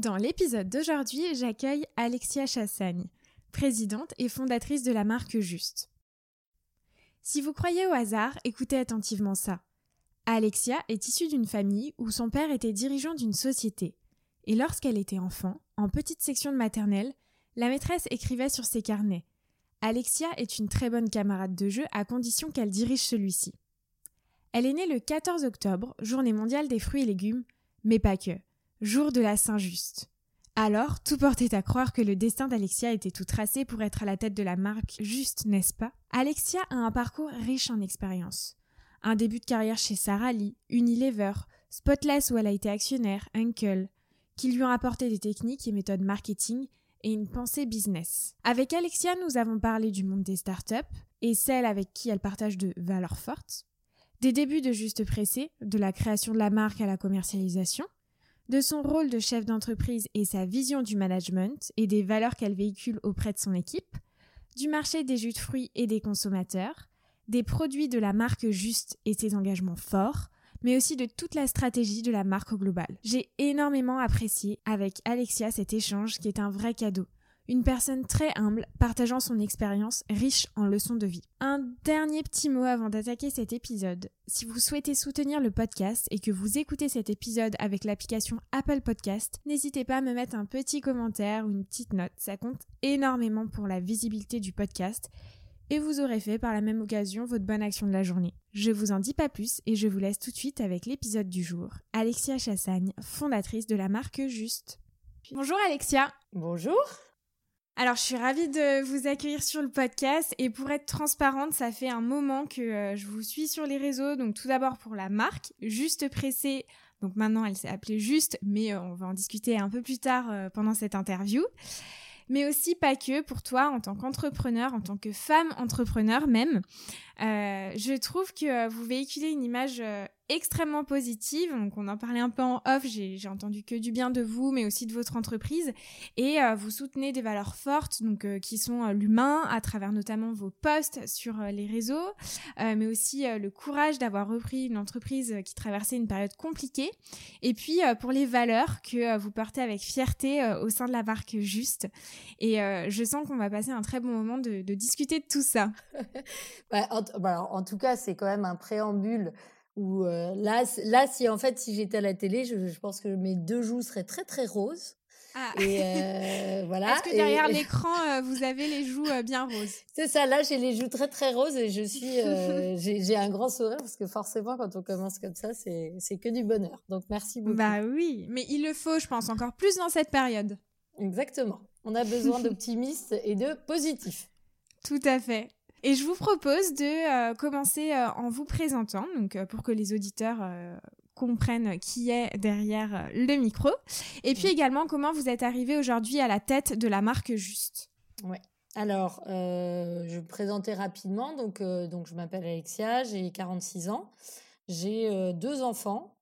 Dans l'épisode d'aujourd'hui, j'accueille Alexia Chassagne, présidente et fondatrice de la marque Juste. Si vous croyez au hasard, écoutez attentivement ça. Alexia est issue d'une famille où son père était dirigeant d'une société. Et lorsqu'elle était enfant, en petite section de maternelle, la maîtresse écrivait sur ses carnets Alexia est une très bonne camarade de jeu à condition qu'elle dirige celui-ci. Elle est née le 14 octobre, journée mondiale des fruits et légumes, mais pas que, jour de la Saint-Just. Alors, tout portait à croire que le destin d'Alexia était tout tracé pour être à la tête de la marque Juste, n'est-ce pas? Alexia a un parcours riche en expériences. Un début de carrière chez Sarah Lee, Unilever, Spotless où elle a été actionnaire, Uncle, qui lui ont apporté des techniques et méthodes marketing et une pensée business. Avec Alexia, nous avons parlé du monde des startups et celles avec qui elle partage de valeurs fortes, des débuts de Juste Pressé, de la création de la marque à la commercialisation, de son rôle de chef d'entreprise et sa vision du management et des valeurs qu'elle véhicule auprès de son équipe, du marché des jus de fruits et des consommateurs, des produits de la marque Juste et ses engagements forts, mais aussi de toute la stratégie de la marque au global. J'ai énormément apprécié avec Alexia cet échange qui est un vrai cadeau. Une personne très humble, partageant son expérience riche en leçons de vie. Un dernier petit mot avant d'attaquer cet épisode. Si vous souhaitez soutenir le podcast et que vous écoutez cet épisode avec l'application Apple Podcast, n'hésitez pas à me mettre un petit commentaire ou une petite note. Ça compte énormément pour la visibilité du podcast et vous aurez fait par la même occasion votre bonne action de la journée. Je vous en dis pas plus et je vous laisse tout de suite avec l'épisode du jour. Alexia Chassagne, fondatrice de la marque Juste. Bonjour Alexia. Bonjour. Alors, je suis ravie de vous accueillir sur le podcast et pour être transparente, ça fait un moment que euh, je vous suis sur les réseaux. Donc, tout d'abord pour la marque, Juste Pressé. Donc maintenant, elle s'est appelée Juste, mais euh, on va en discuter un peu plus tard euh, pendant cette interview mais aussi pas que pour toi en tant qu'entrepreneur, en tant que femme entrepreneur même. Je trouve que vous véhiculez une image extrêmement positive. Donc, on en parlait un peu en off. J'ai entendu que du bien de vous, mais aussi de votre entreprise. Et vous soutenez des valeurs fortes, donc qui sont l'humain, à travers notamment vos posts sur les réseaux, mais aussi le courage d'avoir repris une entreprise qui traversait une période compliquée. Et puis pour les valeurs que vous portez avec fierté au sein de la marque Juste. Et je sens qu'on va passer un très bon moment de, de discuter de tout ça. bah, bah, en, tout cas, c'est quand même un préambule où euh, là, là, si en fait, si j'étais à la télé, je, pense que mes deux joues seraient très très roses. Ah. Et euh, voilà. Est-ce que derrière l'écran, euh, vous avez les joues bien roses? C'est ça. Là, j'ai les joues très très roses et je suis, j'ai un grand sourire parce que forcément, quand on commence comme ça, c'est c'est que du bonheur. Donc merci beaucoup. Bah oui, mais il le faut, je pense, encore plus dans cette période. Exactement. On a besoin d'optimistes et de positifs. Tout à fait. Et je vous propose de euh, commencer euh, en vous présentant, donc euh, pour que les auditeurs comprennent qui est derrière le micro, et puis également comment vous êtes arrivé aujourd'hui à la tête de la marque Juste? Ouais. Alors, je vais me présenter rapidement. Donc, donc je m'appelle Alexia, j'ai 46 ans, j'ai deux enfants.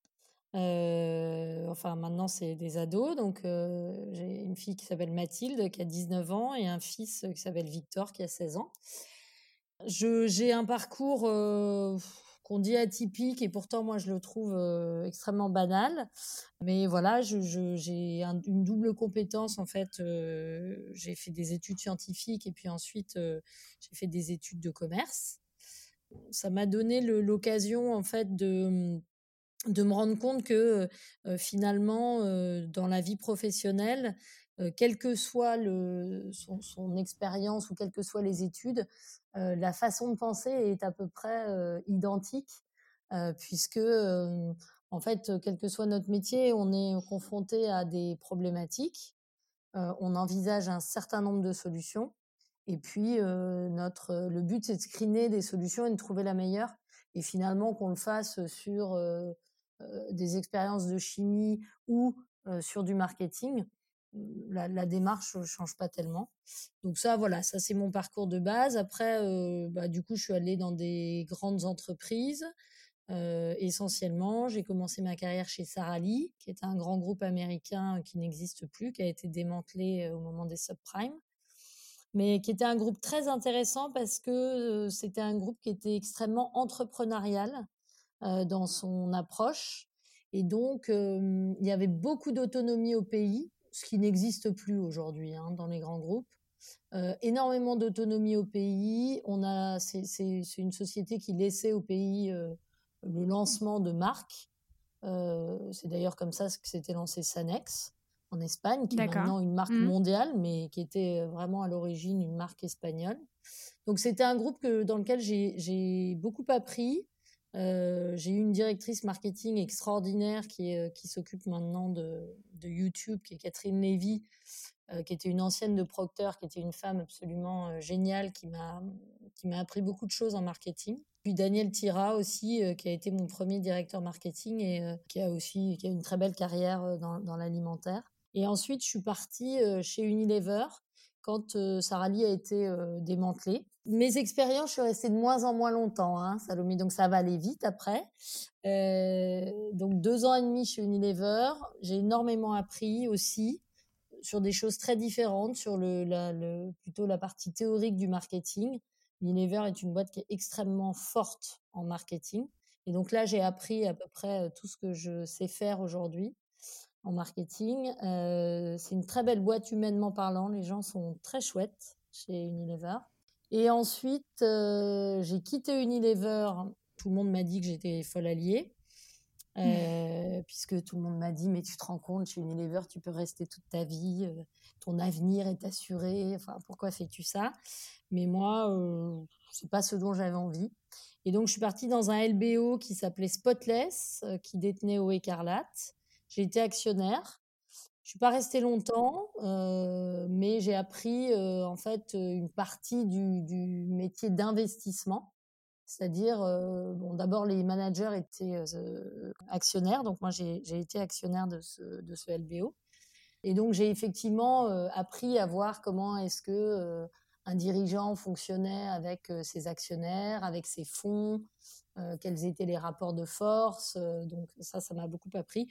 enfin, maintenant c'est des ados. Donc, j'ai une fille qui s'appelle Mathilde qui a 19 ans et un fils qui s'appelle Victor qui a 16 ans. J'ai un parcours qu'on dit atypique et pourtant moi je le trouve extrêmement banal. Mais voilà, j'ai une double compétence en fait. j'ai fait des études scientifiques et puis ensuite j'ai fait des études de commerce. Ça m'a donné l'occasion en fait de de me rendre compte que finalement dans la vie professionnelle quelle que soit son, expérience ou quelles que soient les études, euh, la façon de penser est à peu près euh, identique, euh, puisque en fait, quel que soit notre métier, on est confronté à des problématiques, on envisage un certain nombre de solutions, et puis notre le but c'est de screener des solutions et de trouver la meilleure, et finalement qu'on le fasse sur des expériences de chimie ou sur du marketing, la, la, démarche change pas tellement. Donc ça, voilà, ça c'est mon parcours de base. Après, bah, du coup, je suis allée dans des grandes entreprises. Essentiellement, j'ai commencé ma carrière chez Sara Lee, qui est un grand groupe américain qui n'existe plus, qui a été démantelé au moment des subprimes, mais qui était un groupe très intéressant parce que c'était un groupe qui était extrêmement entrepreneurial dans son approche. Et donc, il y avait beaucoup d'autonomie au pays ce qui n'existe plus aujourd'hui hein, dans les grands groupes. énormément d'autonomie au pays. On a, c'est, une société qui laissait au pays le lancement de marques. c'est d'ailleurs comme ça que s'était lancé Sanex en Espagne, qui est maintenant une marque mmh. mondiale, mais qui était vraiment à l'origine une marque espagnole. Donc c'était un groupe que, dans lequel j'ai beaucoup appris. Euh, j'ai eu une directrice marketing extraordinaire qui, qui s'occupe maintenant de, YouTube, qui est Catherine Lévy, euh, qui était une ancienne de Procter, qui était une femme absolument euh, géniale, qui m'a appris beaucoup de choses en marketing. Puis Daniel Tira aussi, qui a été mon premier directeur marketing et qui a aussi une très belle carrière dans l'alimentaire. Et ensuite, je suis partie chez Unilever quand Sarah Lee a été démantelée. Mes expériences, je suis restée de moins en moins longtemps, hein, Salomé, donc ça va aller vite après. donc deux ans et demi chez Unilever, j'ai énormément appris aussi sur des choses très différentes, sur le, plutôt la partie théorique du marketing. Unilever est une boîte qui est extrêmement forte en marketing. Et donc là, j'ai appris à peu près tout ce que je sais faire aujourd'hui en marketing. Euh, c'est une très belle boîte humainement parlant. Les gens sont très chouettes chez Unilever. Et ensuite, euh, j'ai quitté Unilever. Tout le monde m'a dit que j'étais folle alliée. Euh, puisque tout le monde m'a dit mais tu te rends compte chez Unilever tu peux rester toute ta vie ton avenir est assuré enfin pourquoi fais-tu ça? Mais moi c'est pas ce dont j'avais envie et donc je suis partie dans un LBO qui s'appelait Spotless qui détenait au Écarlate j'ai été actionnaire. Je suis pas restée longtemps, euh, mais j'ai appris euh, en fait une partie du, métier d'investissement. C'est-à-dire, euh, bon, d'abord les managers étaient actionnaires, donc moi j'ai été actionnaire de ce, de ce LBO. Et donc j'ai effectivement appris à voir comment est-ce que un dirigeant fonctionnait avec ses actionnaires, avec ses fonds, quels étaient les rapports de force. donc ça, ça m'a beaucoup appris.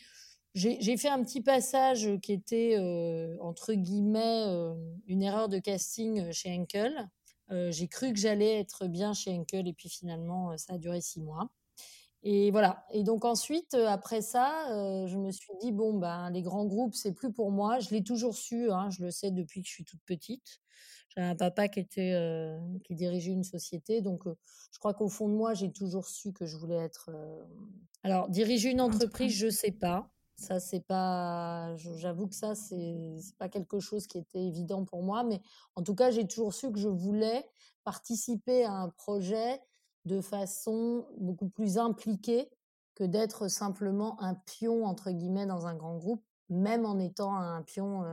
J'ai fait un petit passage qui était, euh, entre guillemets, euh, une erreur de casting euh, chez Henkel. J'ai cru que j'allais être bien chez Henkel et puis finalement, ça a duré six mois. Et voilà. Et donc ensuite, après ça, je me suis dit bon ben les grands groupes c'est plus pour moi. Je l'ai toujours su, hein, je le sais depuis que je suis toute petite. J'avais un papa qui était qui dirigeait une société, donc je crois qu'au fond de moi j'ai toujours su que je voulais être. Alors diriger une entreprise, je sais pas. Ça, c'est pas, j'avoue que ça, c'est pas quelque chose qui était évident pour moi, mais en tout cas, j'ai toujours su que je voulais participer à un projet de façon beaucoup plus impliquée que d'être simplement un pion, entre guillemets, dans un grand groupe, même en étant un pion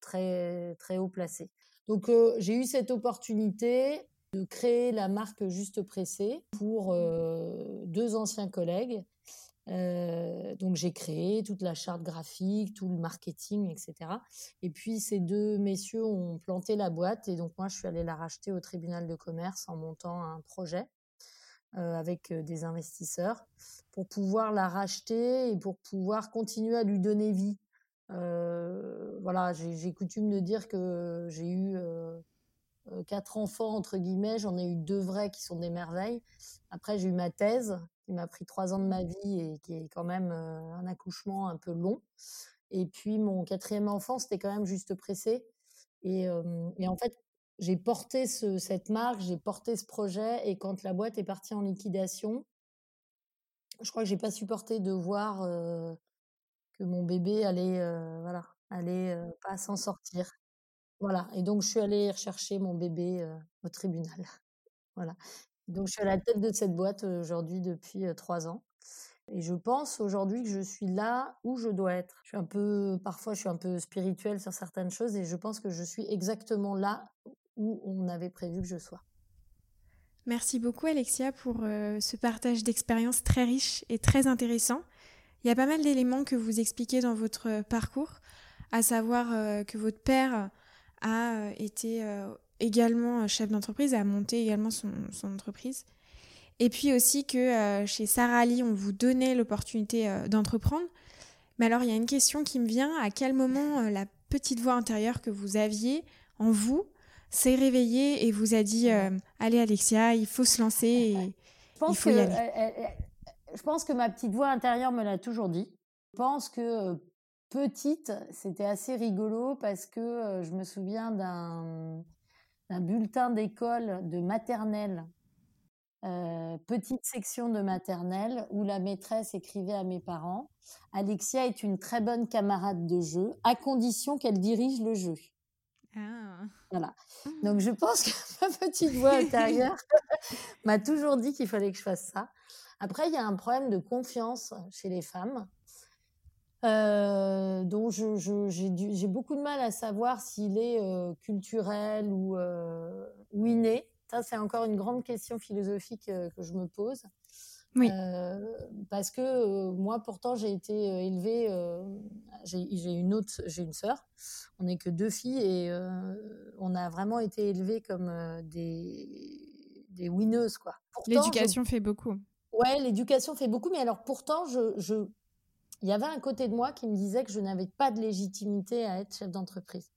très, très haut placé. Donc, j'ai eu cette opportunité de créer la marque Juste Pressé pour deux anciens collègues donc j'ai créé toute la charte graphique, tout le marketing, etc. Et puis ces deux messieurs ont planté la boîte et donc moi je suis allée la racheter au tribunal de commerce en montant un projet avec des investisseurs pour pouvoir la racheter et pour pouvoir continuer à lui donner vie. Voilà, j'ai coutume de dire que j'ai eu quatre enfants entre guillemets, j'en ai eu deux vrais qui sont des merveilles. Après j'ai eu ma thèse qui m'a pris trois ans de ma vie et qui est quand même un accouchement un peu long. Et puis mon quatrième enfant, c'était quand même juste pressé. Et, et en fait, j'ai porté ce, cette marque, j'ai porté ce projet. Et quand la boîte est partie en liquidation, je crois que j'ai pas supporté de voir que mon bébé allait, voilà, allait pas s'en sortir. Voilà. Et donc je suis allée rechercher mon bébé au tribunal. Voilà. Donc, je suis à la tête de cette boîte aujourd'hui depuis trois ans. Et je pense aujourd'hui que je suis là où je dois être. Je suis un peu, parfois, je suis un peu spirituelle sur certaines choses et je pense que je suis exactement là où on avait prévu que je sois. Merci beaucoup, Alexia, pour ce partage d'expériences très riche et très intéressant. Il y a pas mal d'éléments que vous expliquez dans votre parcours, à savoir que votre père a été également euh, chef d'entreprise, a monté également son, entreprise. Et puis aussi que euh, chez Sarah Ali, on vous donnait l'opportunité euh, d'entreprendre. Mais alors, il y a une question qui me vient. À quel moment la petite voix intérieure que vous aviez en vous s'est réveillée et vous a dit Allez, Alexia, il faut se lancer et je pense il faut que, y aller Je pense que ma petite voix intérieure me l'a toujours dit. Je pense que petite, c'était assez rigolo parce que je me souviens d'un bulletin d'école de maternelle, petite section de maternelle, où la maîtresse écrivait à mes parents Alexia est une très bonne camarade de jeu, à condition qu'elle dirige le jeu. Ah. Voilà. Donc je pense que ma petite voix intérieure m'a toujours dit qu'il fallait que je fasse ça. Après, il y a un problème de confiance chez les femmes. Euh, dont j'ai beaucoup de mal à savoir s'il est euh, culturel ou, euh, ou, inné. Ça, c'est encore une grande question philosophique euh, que je me pose. Oui. parce que moi, pourtant, j'ai été élevée. j'ai une autre, j'ai une sœur. On n'est que deux filles et on a vraiment été élevées comme des des winneuses, quoi. L'éducation fait beaucoup. Ouais, l'éducation fait beaucoup, mais alors pourtant, je, je, il y avait un côté de moi qui me disait que je n'avais pas de légitimité à être chef d'entreprise.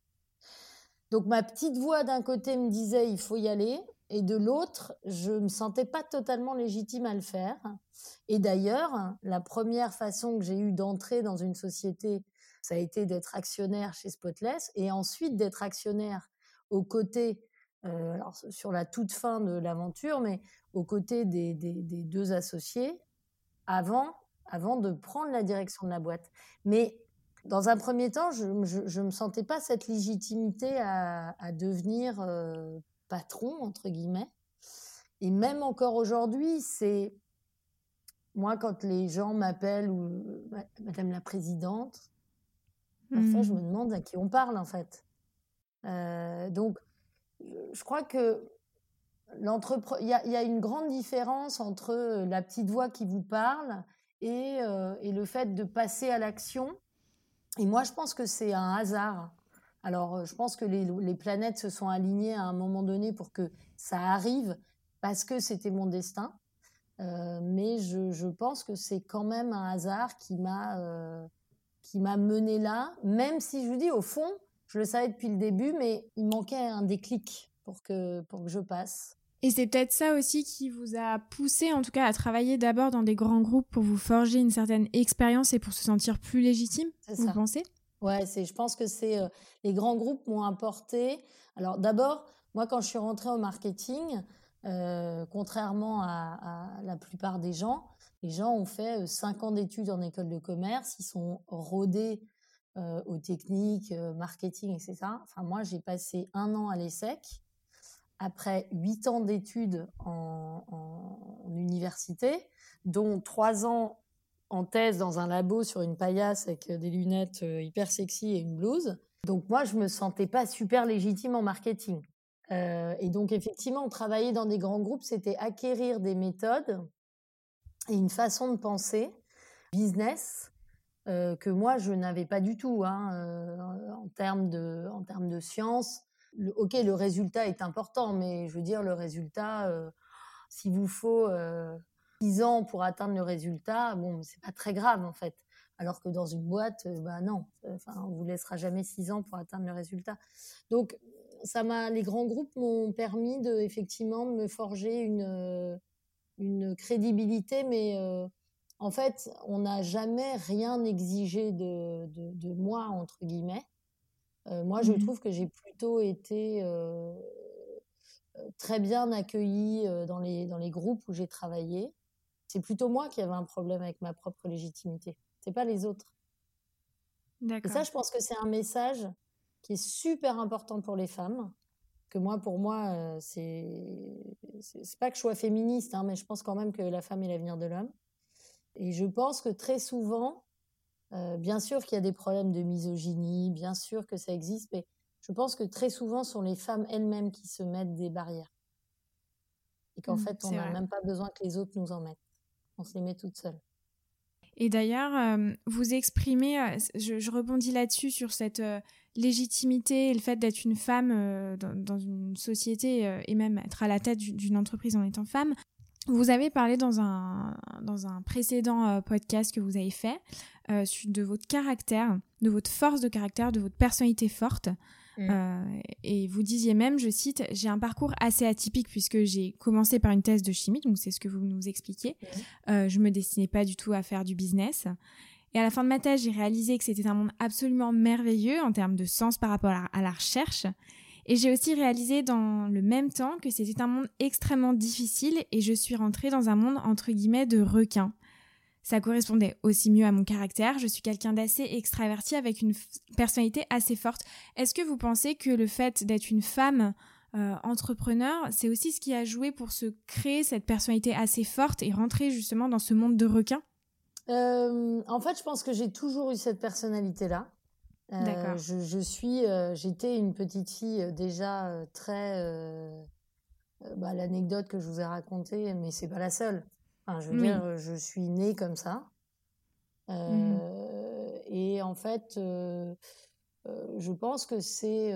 Donc ma petite voix d'un côté me disait il faut y aller, et de l'autre, je me sentais pas totalement légitime à le faire. Et d'ailleurs, la première façon que j'ai eu d'entrer dans une société, ça a été d'être actionnaire chez Spotless, et ensuite d'être actionnaire aux côtés, euh, alors sur la toute fin de l'aventure, mais aux côtés des deux associés, avant avant de prendre la direction de la boîte. Mais dans un premier temps, je ne me sentais pas cette légitimité à, devenir euh, patron, entre guillemets. Et même encore aujourd'hui, c'est moi, quand les gens m'appellent ou Madame la Présidente, parfois je mmh. me demande à qui on parle, en fait. Euh, donc, je crois que il y, y, a une grande différence entre la petite voix qui vous parle euh, et, le fait de passer à l'action. Et moi, je pense que c'est un hasard. Alors, euh, je pense que les, planètes se sont alignées à un moment donné pour que ça arrive parce que c'était mon destin. Euh, mais je, pense que c'est quand même un hasard qui m'a qui m'a mené là, même si je vous dis au fond, je le savais depuis le début, mais il manquait un déclic pour que pour que je passe. Et c'est peut-être ça aussi qui vous a poussé, en tout cas, à travailler d'abord dans des grands groupes pour vous forger une certaine expérience et pour se sentir plus légitime, vous pensez? Ouais, c'est, je pense que c'est euh, les grands groupes m'ont apporté. Alors d'abord, moi, quand je suis rentrée au marketing, euh, contrairement à, la plupart des gens, les gens ont fait euh, cinq ans d'études en école de commerce, ils sont rodés aux techniques, marketing, etc. Enfin, moi, j'ai passé un an à l'ESSEC après huit ans d'études en, université, dont trois ans en thèse dans un labo sur une paillasse avec des lunettes euh, hyper sexy et une blouse. Donc moi, je me sentais pas super légitime en marketing. Euh, et donc effectivement, travailler dans des grands groupes, c'était acquérir des méthodes et une façon de penser business euh, que moi je n'avais pas du tout hein, en termes de en de sciences ok, le résultat est important, mais je veux dire, le résultat, euh, s'il vous faut euh, ans pour atteindre le résultat, bon, c'est pas très grave en fait. Alors que dans une boîte, euh, bah non, enfin, on vous laissera jamais six ans pour atteindre le résultat. Donc, ça m'a, les grands groupes m'ont permis de effectivement me forger une une crédibilité, mais en fait, on n'a jamais rien exigé de, de moi entre guillemets. Moi, je mmh trouve que j'ai plutôt été très bien accueillie dans les, dans les groupes où j'ai travaillé. C'est plutôt moi qui avais un problème avec ma propre légitimité. C'est pas les autres. Et ça, je pense que c'est un message qui est super important pour les femmes. Que moi, pour moi, c'est c'est pas que je sois féministe, hein, mais je pense quand même que la femme est l'avenir de l'homme. Et je pense que très souvent, euh, bien sûr qu'il y a des problèmes de misogynie, bien sûr que ça existe, mais je pense que très souvent, ce sont les femmes elles-mêmes qui se mettent des barrières. Et qu'en mmh, fait, on n'a même pas besoin que les autres nous en mettent. On se les met toutes seules. Et d'ailleurs, euh, vous exprimez, euh, je, rebondis là-dessus, sur cette légitimité et le fait d'être une femme dans, une société et même être à la tête d'une entreprise en étant femme. Vous avez parlé dans un, dans un précédent podcast que vous avez fait euh, de votre caractère, de votre force de caractère, de votre personnalité forte. Mm. Euh, et vous disiez même, je cite, j'ai un parcours assez atypique puisque j'ai commencé par une thèse de chimie, donc c'est ce que vous nous expliquez. Mm. Euh, je me destinais pas du tout à faire du business. Et à la fin de ma thèse, j'ai réalisé que c'était un monde absolument merveilleux en termes de sens par rapport à la recherche. Et j'ai aussi réalisé dans le même temps que c'était un monde extrêmement difficile et je suis rentrée dans un monde entre guillemets de requins. Ça correspondait aussi mieux à mon caractère. Je suis quelqu'un d'assez extraverti avec une personnalité assez forte. Est-ce que vous pensez que le fait d'être une femme euh, entrepreneur, c'est aussi ce qui a joué pour se créer cette personnalité assez forte et rentrer justement dans ce monde de requins? Euh, En fait, je pense que j'ai toujours eu cette personnalité-là. Euh, je, je, suis, euh, j'étais une petite fille euh, déjà très. Bah, L'anecdote que je vous ai racontée, mais c'est pas la seule. Enfin, je veux dire, je suis née comme ça. Mmh. Et en fait, je pense que c'est.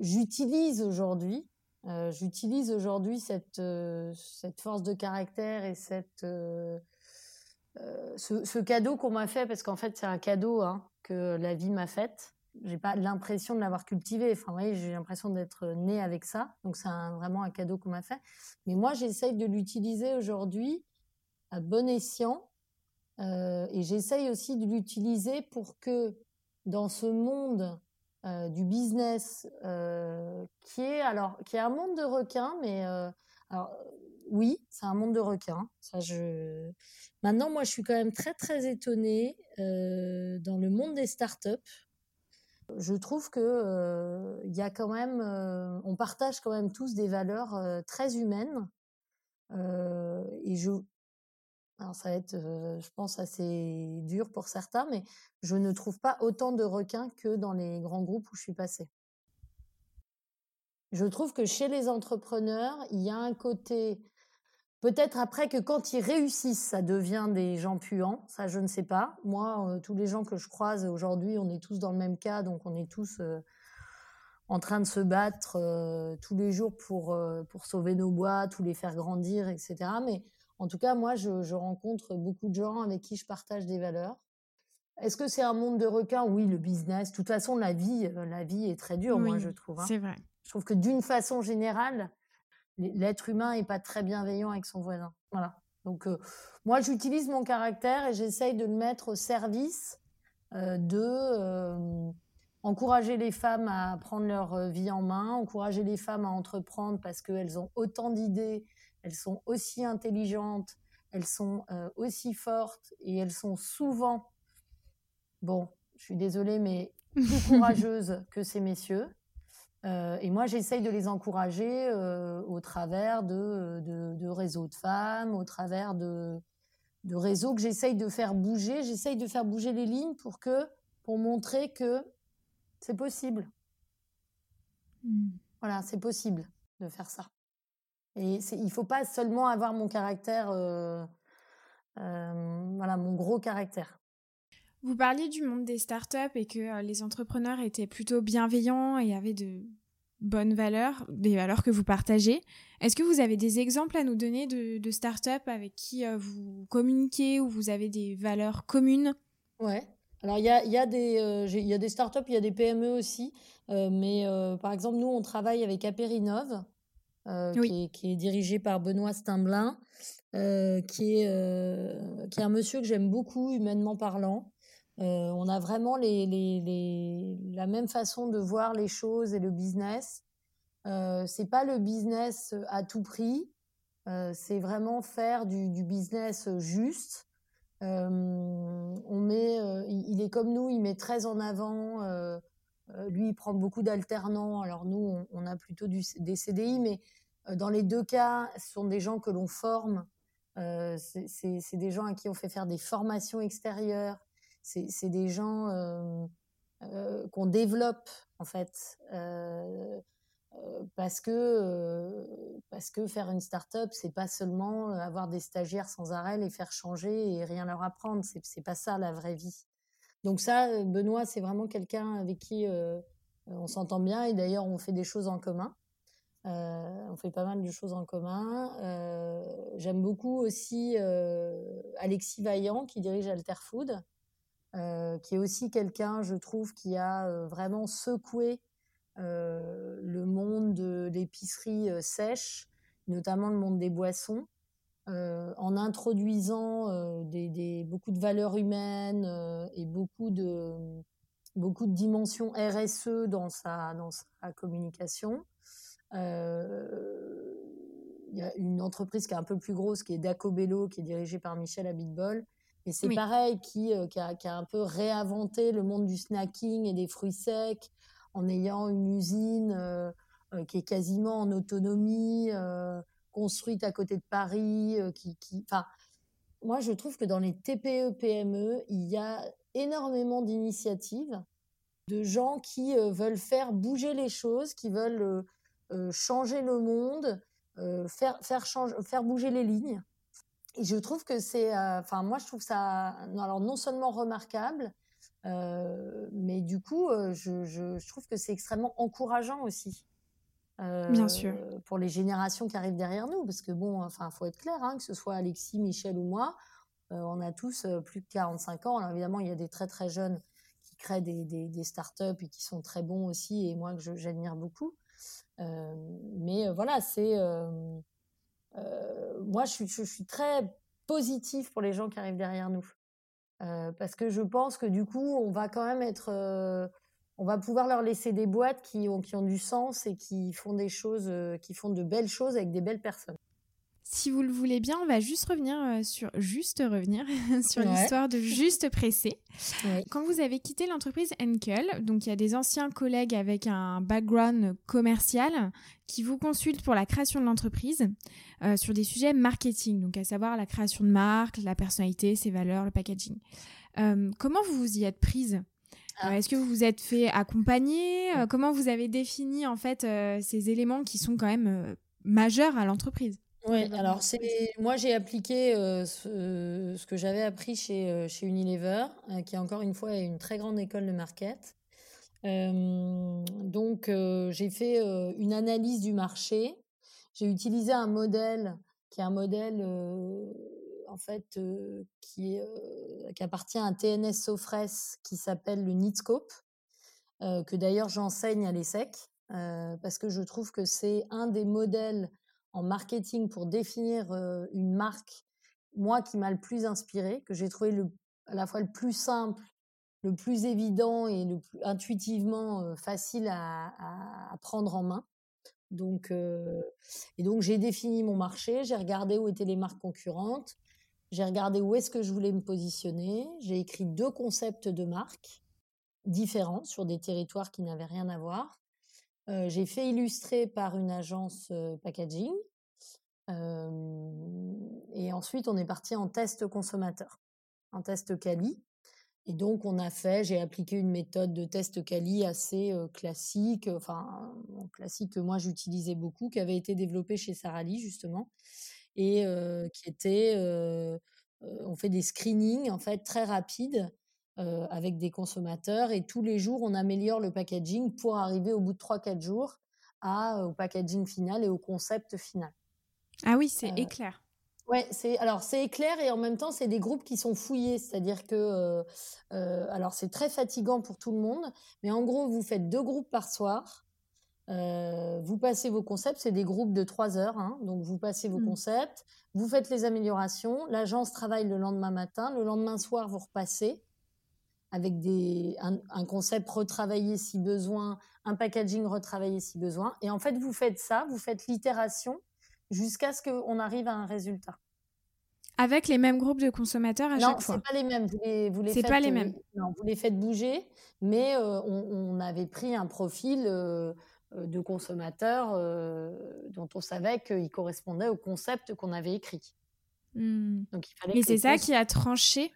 j'utilise aujourd'hui. j'utilise aujourd'hui cette, cette force de caractère et cette. Ce, ce, cadeau qu'on m'a fait, parce qu'en fait c'est un cadeau, hein, que la vie m'a faite. J'ai pas l'impression de l'avoir cultivé. Enfin, vous j'ai l'impression d'être née avec ça. Donc, c'est vraiment un cadeau qu'on m'a fait. Mais moi, j'essaye de l'utiliser aujourd'hui à bon escient. Euh, et j'essaye aussi de l'utiliser pour que dans ce monde euh, du business, euh, qui est alors qui est un monde de requins, mais alors oui, c'est un monde de requins. Ça, je... Maintenant, moi, je suis quand même très, très étonnée dans le monde des startups. Je trouve que euh, il y a quand même, euh, on partage quand même tous des valeurs très humaines. et je, alors ça va être, je pense, assez dur pour certains, mais je ne trouve pas autant de requins que dans les grands groupes où je suis passée. Je trouve que chez les entrepreneurs, il y a un côté Peut-être après que quand ils réussissent, ça devient des gens puants. Ça, je ne sais pas. Moi, euh, tous les gens que je croise aujourd'hui, on est tous dans le même cas, donc on est tous euh, en train de se battre euh, tous les jours pour, pour sauver nos bois, tous les faire grandir, etc. Mais en tout cas, moi, je, rencontre beaucoup de gens avec qui je partage des valeurs. Est-ce que c'est un monde de requins? Oui, le business. De toute façon, la vie, la vie est très dure, moi, je trouve. Hein. C'est vrai. Je trouve que d'une façon générale, l'être humain est pas très bienveillant avec son voisin. Voilà. Donc euh, moi j'utilise mon caractère et j'essaye de le mettre au service euh, de euh, encourager les femmes à prendre leur vie en main, encourager les femmes à entreprendre parce qu'elles ont autant d'idées, elles sont aussi intelligentes, elles sont aussi fortes et elles sont souvent, bon, je suis désolée, mais plus courageuses que ces messieurs. Euh, et moi, j'essaye de les encourager euh, au travers de, de, réseaux de femmes, au travers de, de réseaux que j'essaye de faire bouger. J'essaye de faire bouger les lignes pour que, pour montrer que c'est possible. Mmh. Voilà, c'est possible de faire ça. Et il faut pas seulement avoir mon caractère, euh, voilà, mon gros caractère. Vous parliez du monde des startups et que euh, les entrepreneurs étaient plutôt bienveillants et avaient de bonnes valeurs, des valeurs que vous partagez. Est-ce que vous avez des exemples à nous donner de, de startups avec qui euh, vous communiquez ou vous avez des valeurs communes? Ouais. Alors il y a, y, a des, euh, y a des startups, il y a des PME aussi. mais par exemple, nous, on travaille avec Aperinov, qui, est, qui, est, dirigé par Benoît Stimblin, qui, est, qui est un monsieur que j'aime beaucoup, humainement parlant. Euh, on a vraiment la même façon de voir les choses et le business. Euh, c'est pas le business à tout prix. Euh, c'est vraiment faire du, business juste. Euh, on met, il, est comme nous, il met très en avant. lui, il prend beaucoup d'alternants. Alors nous, on, a plutôt des CDI, mais dans les deux cas, ce sont des gens que l'on forme. c'est des gens à qui on fait faire des formations extérieures c'est des gens euh, euh, qu'on développe en fait. Euh, parce que parce que faire une start-up c'est pas seulement avoir des stagiaires sans arrêt les faire changer et rien leur apprendre. C'est c'est pas ça la vraie vie. Donc ça Benoît c'est vraiment quelqu'un avec qui on s'entend bien et d'ailleurs on fait des choses en commun. On fait pas mal de choses en commun. J'aime beaucoup aussi Alexis Vaillant qui dirige Alterfood euh, qui est aussi quelqu'un, je trouve, qui a euh, vraiment secoué euh, le monde de l'épicerie sèche, notamment le monde des boissons. en introduisant beaucoup de valeurs humaines et beaucoup de, beaucoup de dimensions RSE dans sa, dans sa communication. Il y a une entreprise qui est un peu plus grosse, qui est Dacobello, qui est dirigée par Michel Abitbol. Et c'est pareil, qui, qui, a, qui, a, un peu réinventé le monde du snacking et des fruits secs en ayant une usine qui est quasiment en autonomie, construite à côté de Paris. qui, qui... Enfin, moi, je trouve que dans les TPE, PME, il y a énormément d'initiatives de gens qui veulent faire bouger les choses, qui veulent changer le monde, faire, faire, change, faire bouger les lignes. Et je trouve que c'est, enfin, moi, je trouve ça, alors non seulement remarquable, mais du coup, je, je, je trouve que c'est extrêmement encourageant aussi. Bien sûr. Pour les générations qui arrivent derrière nous, parce que bon, enfin, faut être clair, hein, que ce soit Alexis, Michel ou moi, on a tous plus de 45 ans. Alors évidemment, il y a des très très jeunes qui créent des, des, des startups et qui sont très bons aussi, et moi que j'admire beaucoup. mais voilà, c'est moi, je suis, très positif pour les gens qui arrivent derrière nous. parce que je pense que du coup, on va quand même être on va pouvoir leur laisser des boîtes qui ont, qui ont du sens et qui font des choses, euh, qui font de belles choses avec des belles personnes. Si vous le voulez bien, on va juste revenir euh, sur juste revenir sur l'histoire de Juste Pressé. Quand vous avez quitté l'entreprise Enkel, donc il y a des anciens collègues avec un background commercial qui vous consultent pour la création de l'entreprise euh, sur des sujets marketing, donc à savoir la création de marque, la personnalité, ses valeurs, le packaging. comment vous vous y êtes prise? Euh, est-ce que vous vous êtes fait accompagner? Euh, Comment vous avez défini en fait euh, ces éléments qui sont quand même majeurs à l'entreprise? Oui, alors c'est moi j'ai appliqué ce, que j'avais appris chez, chez Unilever, qui encore une fois est une très grande école de market. donc j'ai fait une analyse du marché. J'ai utilisé un modèle qui est un modèle en fait, qui, qui, appartient à TNS Sofres, qui s'appelle le Nitscope, que d'ailleurs j'enseigne à l'ESSEC, parce que je trouve que c'est un des modèles en marketing pour définir une marque, moi, qui m'a le plus inspiré, que j'ai trouvé à la fois le plus simple, le plus évident et le plus intuitivement facile à, prendre en main. Donc, et donc j'ai défini mon marché, j'ai regardé où étaient les marques concurrentes, j'ai regardé où est-ce que je voulais me positionner. J'ai écrit deux concepts de marque différents sur des territoires qui n'avaient rien à voir. J'ai fait illustrer par une agence packaging. Et ensuite, on est parti en test consommateur, en test quali. Et donc, on a fait, j'ai appliqué une méthode de test quali assez classique, enfin, classique que moi j'utilisais beaucoup, qui avait été développée chez Sarah Lee, justement, et qui était, on fait des screenings en fait très rapides avec des consommateurs et tous les jours on améliore le packaging pour arriver au bout de 3-4 jours à, au packaging final et au concept final. Ah oui, c'est éclair. Ouais, c'est alors c'est éclair et en même temps c'est des groupes qui sont fouillés, c'est-à-dire que alors c'est très fatigant pour tout le monde, mais en gros vous faites deux groupes par soir euh, vous passez vos concepts, c'est des groupes de trois heures, hein, donc vous passez vos mmh. concepts, vous faites les améliorations, l'agence travaille le lendemain matin, le lendemain soir vous repassez avec des, un, concept retravaillé si besoin, un packaging retravaillé si besoin, et en fait vous faites ça, vous faites l'itération jusqu'à ce qu'on arrive à un résultat. Avec les mêmes groupes de consommateurs à chaque fois. Non, c'est pas les mêmes. Vous les, vous les pas les euh, mêmes. non, vous les faites bouger, mais euh, on, avait pris un profil euh, de consommateurs euh, dont on savait qu'ils correspondaient au concept qu'on avait écrit. Hmm. Donc, il fallait Et c'est ça qui a tranché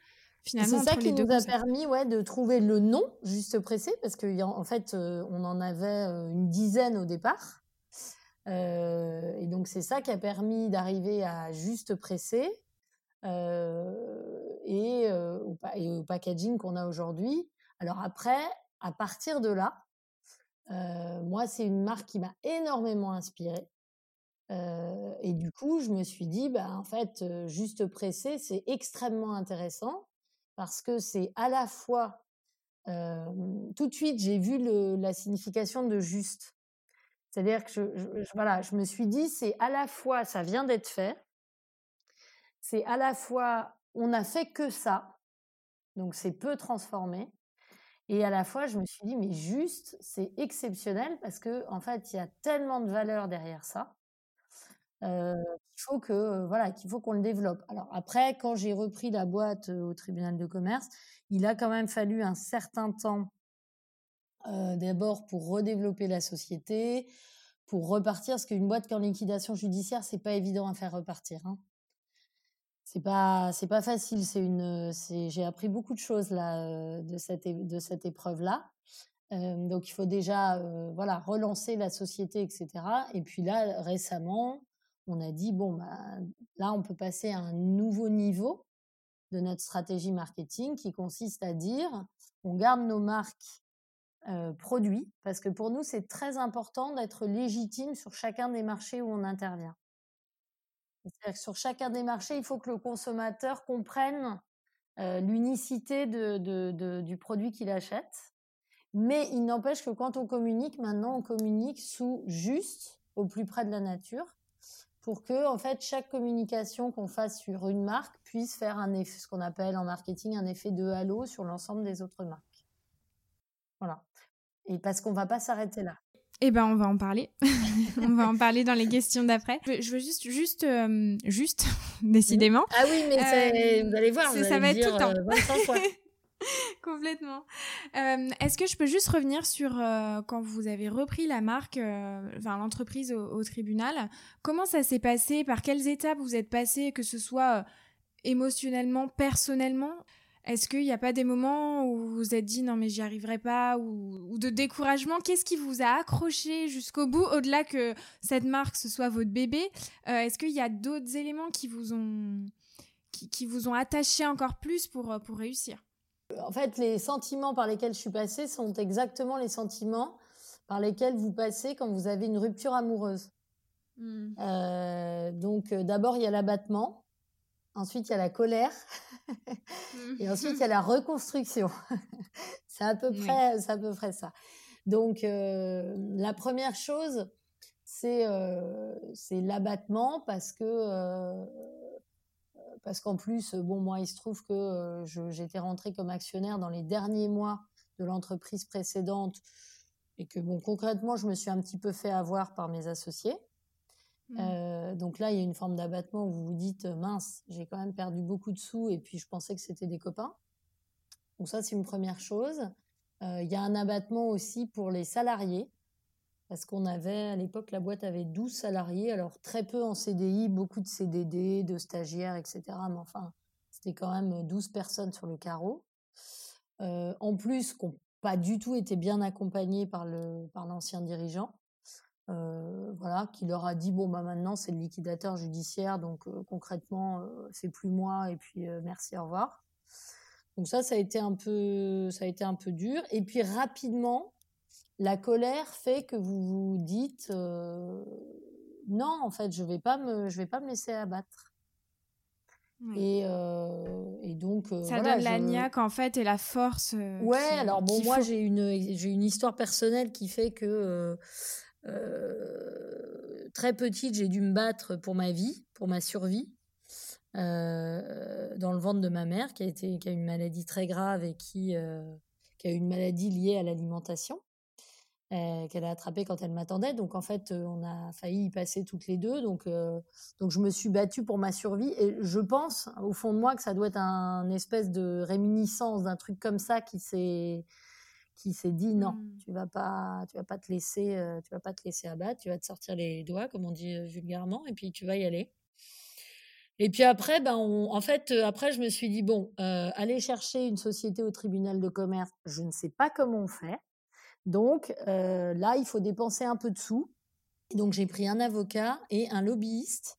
finalement. C'est ça qui nous a permis ouais, de trouver le nom juste pressé, parce qu'en en fait, euh, on en avait une dizaine au départ. et donc, c'est ça qui a permis d'arriver à juste pressé et, au, et au packaging qu'on a aujourd'hui. Alors après, à partir de là, moi, c'est une marque qui m'a énormément inspirée. et du coup, je me suis dit, bah, en fait, juste pressé, c'est extrêmement intéressant parce que c'est à la fois, tout de suite, j'ai vu la signification de juste. C'est-à-dire que je, voilà, je me suis dit, c'est à la fois, ça vient d'être fait, c'est à la fois, on n'a fait que ça, donc c'est peu transformé, et à la fois, je me suis dit, mais juste, c'est exceptionnel parce que en fait, il y a tellement de valeur derrière ça. Qu'il faut que voilà qu'il faut qu'on le développe. Alors après, quand j'ai repris la boîte au tribunal de commerce, il a quand même fallu un certain temps d'abord pour redévelopper la société, pour repartir, parce qu'une boîte qui en liquidation judiciaire, c'est pas évident à faire repartir. Hein. C'est pas, c'est pas facile. C'est une, j'ai appris beaucoup de choses là de cette, de cette épreuve là. donc il faut déjà, voilà, relancer la société, etc. Et puis là, récemment, on a dit bon, bah, là, on peut passer à un nouveau niveau de notre stratégie marketing qui consiste à dire, on garde nos marques produits, parce que pour nous, c'est très important d'être légitime sur chacun des marchés où on intervient. C'est-à-dire que sur chacun des marchés, il faut que le consommateur comprenne l'unicité de, du produit qu'il achète. Mais il n'empêche que quand on communique, maintenant, on communique sous juste, au plus près de la nature, pour que, en fait, chaque communication qu'on fasse sur une marque puisse faire un effet, ce qu'on appelle en marketing un effet de halo sur l'ensemble des autres marques. Voilà. Et parce qu'on va pas s'arrêter là. Eh ben, on va en parler. on va en parler dans les questions d'après. Je, veux juste, juste, euh, juste, décidément. Ah oui, mais euh, vous allez voir, ça va être tout le temps. Euh, Complètement. Est-ce que je peux juste revenir sur quand vous avez repris la marque, enfin l'entreprise au, tribunal Comment ça s'est passé Par quelles étapes vous êtes passé, que ce soit émotionnellement, personnellement? Est-ce qu'il n'y a pas des moments où vous vous êtes dit non mais j'y arriverai pas ou, de découragement? Qu'est-ce qui vous a accroché jusqu'au bout au-delà que cette marque ce soit votre bébé? Euh, Est-ce qu'il y a d'autres éléments qui vous ont qui, vous ont attaché encore plus pour euh, pour réussir? En fait, les sentiments par lesquels je suis passée sont exactement les sentiments par lesquels vous passez quand vous avez une rupture amoureuse. Mmh. Euh, donc d'abord il y a l'abattement Ensuite, il y a la colère. et ensuite, il y a la reconstruction. c'est à peu près, c'est à peu près ça. Donc, euh, la première chose, c'est euh, l'abattement parce que euh, parce qu'en plus, bon, moi, il se trouve que j'étais rentrée comme actionnaire dans les derniers mois de l'entreprise précédente et que bon, concrètement, je me suis un petit peu fait avoir par mes associés. Mmh. Euh, donc là, il y a une forme d'abattement où vous vous dites mince, j'ai quand même perdu beaucoup de sous et puis je pensais que c'était des copains. Donc ça, c'est une première chose. Euh, il y a un abattement aussi pour les salariés parce qu'on avait à l'époque la boîte avait 12 salariés, alors très peu en CDI, beaucoup de CDD, de stagiaires, etc. Mais enfin, c'était quand même 12 personnes sur le carreau. Euh, en plus, qu'on pas du tout été bien accompagnés par par l'ancien dirigeant. Euh, voilà, qui leur a dit bon bah maintenant c'est le liquidateur judiciaire, donc euh, concrètement c'est plus moi et puis merci au revoir. Donc ça ça a été un peu ça a été un peu dur et puis rapidement la colère fait que vous vous dites non en fait je vais pas me je vais pas me laisser abattre. Et, et, donc ça donne la niaque en fait et la force. ouais alors bon moi j'ai une j'ai une histoire personnelle qui fait que euh, très petite, j'ai dû me battre pour ma vie, pour ma survie. Euh, dans le ventre de ma mère, qui a, été, qui a une maladie très grave et qui, euh, qui a une maladie liée à l'alimentation, qu'elle a attrapée quand elle m'attendait. Donc en fait, on a failli y passer toutes les deux. Donc, donc je me suis battue pour ma survie. Et je pense, au fond de moi, que ça doit être un espèce de réminiscence d'un truc comme ça qui s'est qui s'est dit non, mmh. tu vas pas, tu vas pas te laisser, euh, tu vas pas te laisser abattre, tu vas te sortir les doigts, comme on dit euh, vulgairement, et puis tu vas y aller. Et puis après, ben, en fait, euh, après, je me suis dit bon, aller chercher une société au tribunal de commerce, je ne sais pas comment on fait. Donc là, il faut dépenser un peu de sous. Donc j'ai pris un avocat et un lobbyiste.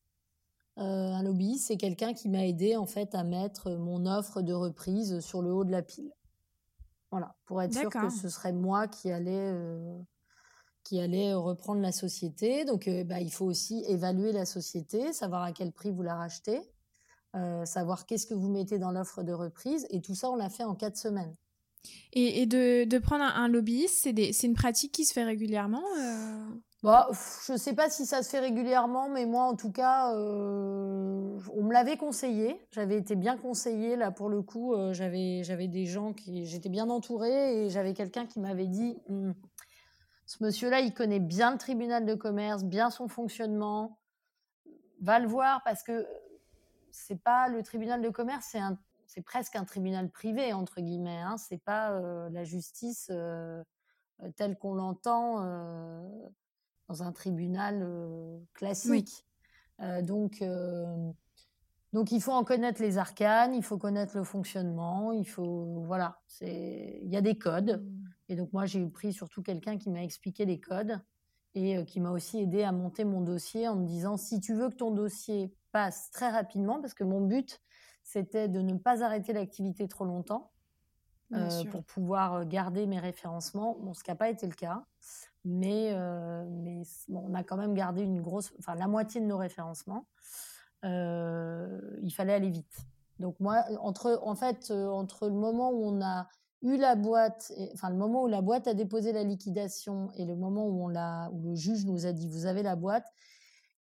un lobbyiste, c'est quelqu'un qui m'a aidé en fait à mettre mon offre de reprise sur le haut de la pile. Voilà, pour être sûr que ce serait moi qui allais, euh, qui allait reprendre la société. Donc, euh, bah, il faut aussi évaluer la société, savoir à quel prix vous la rachetez, euh, savoir qu'est-ce que vous mettez dans l'offre de reprise. Et tout ça, on l'a fait en quatre semaines. Et, de, prendre un, lobbyiste, c'est une pratique qui se fait régulièrement Bah, je sais pas si ça se fait régulièrement, mais moi, en tout cas, euh, on me l'avait conseillé. J'avais été bien conseillée là pour le coup. euh, j'avais j'avais des gens qui, j'étais bien entourée et j'avais quelqu'un qui m'avait dit, Hum, ce monsieur-là, il connaît bien le tribunal de commerce, bien son fonctionnement. Va le voir parce que c'est pas le tribunal de commerce, c'est un, c'est presque un tribunal privé entre guillemets. Hein, c'est pas euh, la justice euh, euh, telle qu'on l'entend. euh, dans un tribunal classique. Donc, donc, il faut en connaître les arcanes, il faut connaître le fonctionnement, il faut. Voilà, c'est- il y a des codes. Et donc, moi, j'ai pris surtout quelqu'un qui m'a expliqué les codes et qui m'a aussi aidé à monter mon dossier en me disant si tu veux que ton dossier passe très rapidement, parce que mon but, c'était de ne pas arrêter l'activité trop longtemps. Euh, pour pouvoir euh, garder mes référencements. Bon, ce qui n'a pas été le cas, mais, euh, mais bon, on a quand même gardé une grosse, enfin la moitié de nos référencements. Euh, il fallait aller vite. Donc moi, entre, en fait, entre le moment où on a eu la boîte, et- enfin le moment où la boîte a déposé la liquidation et le moment où on où le juge nous a dit vous avez la boîte,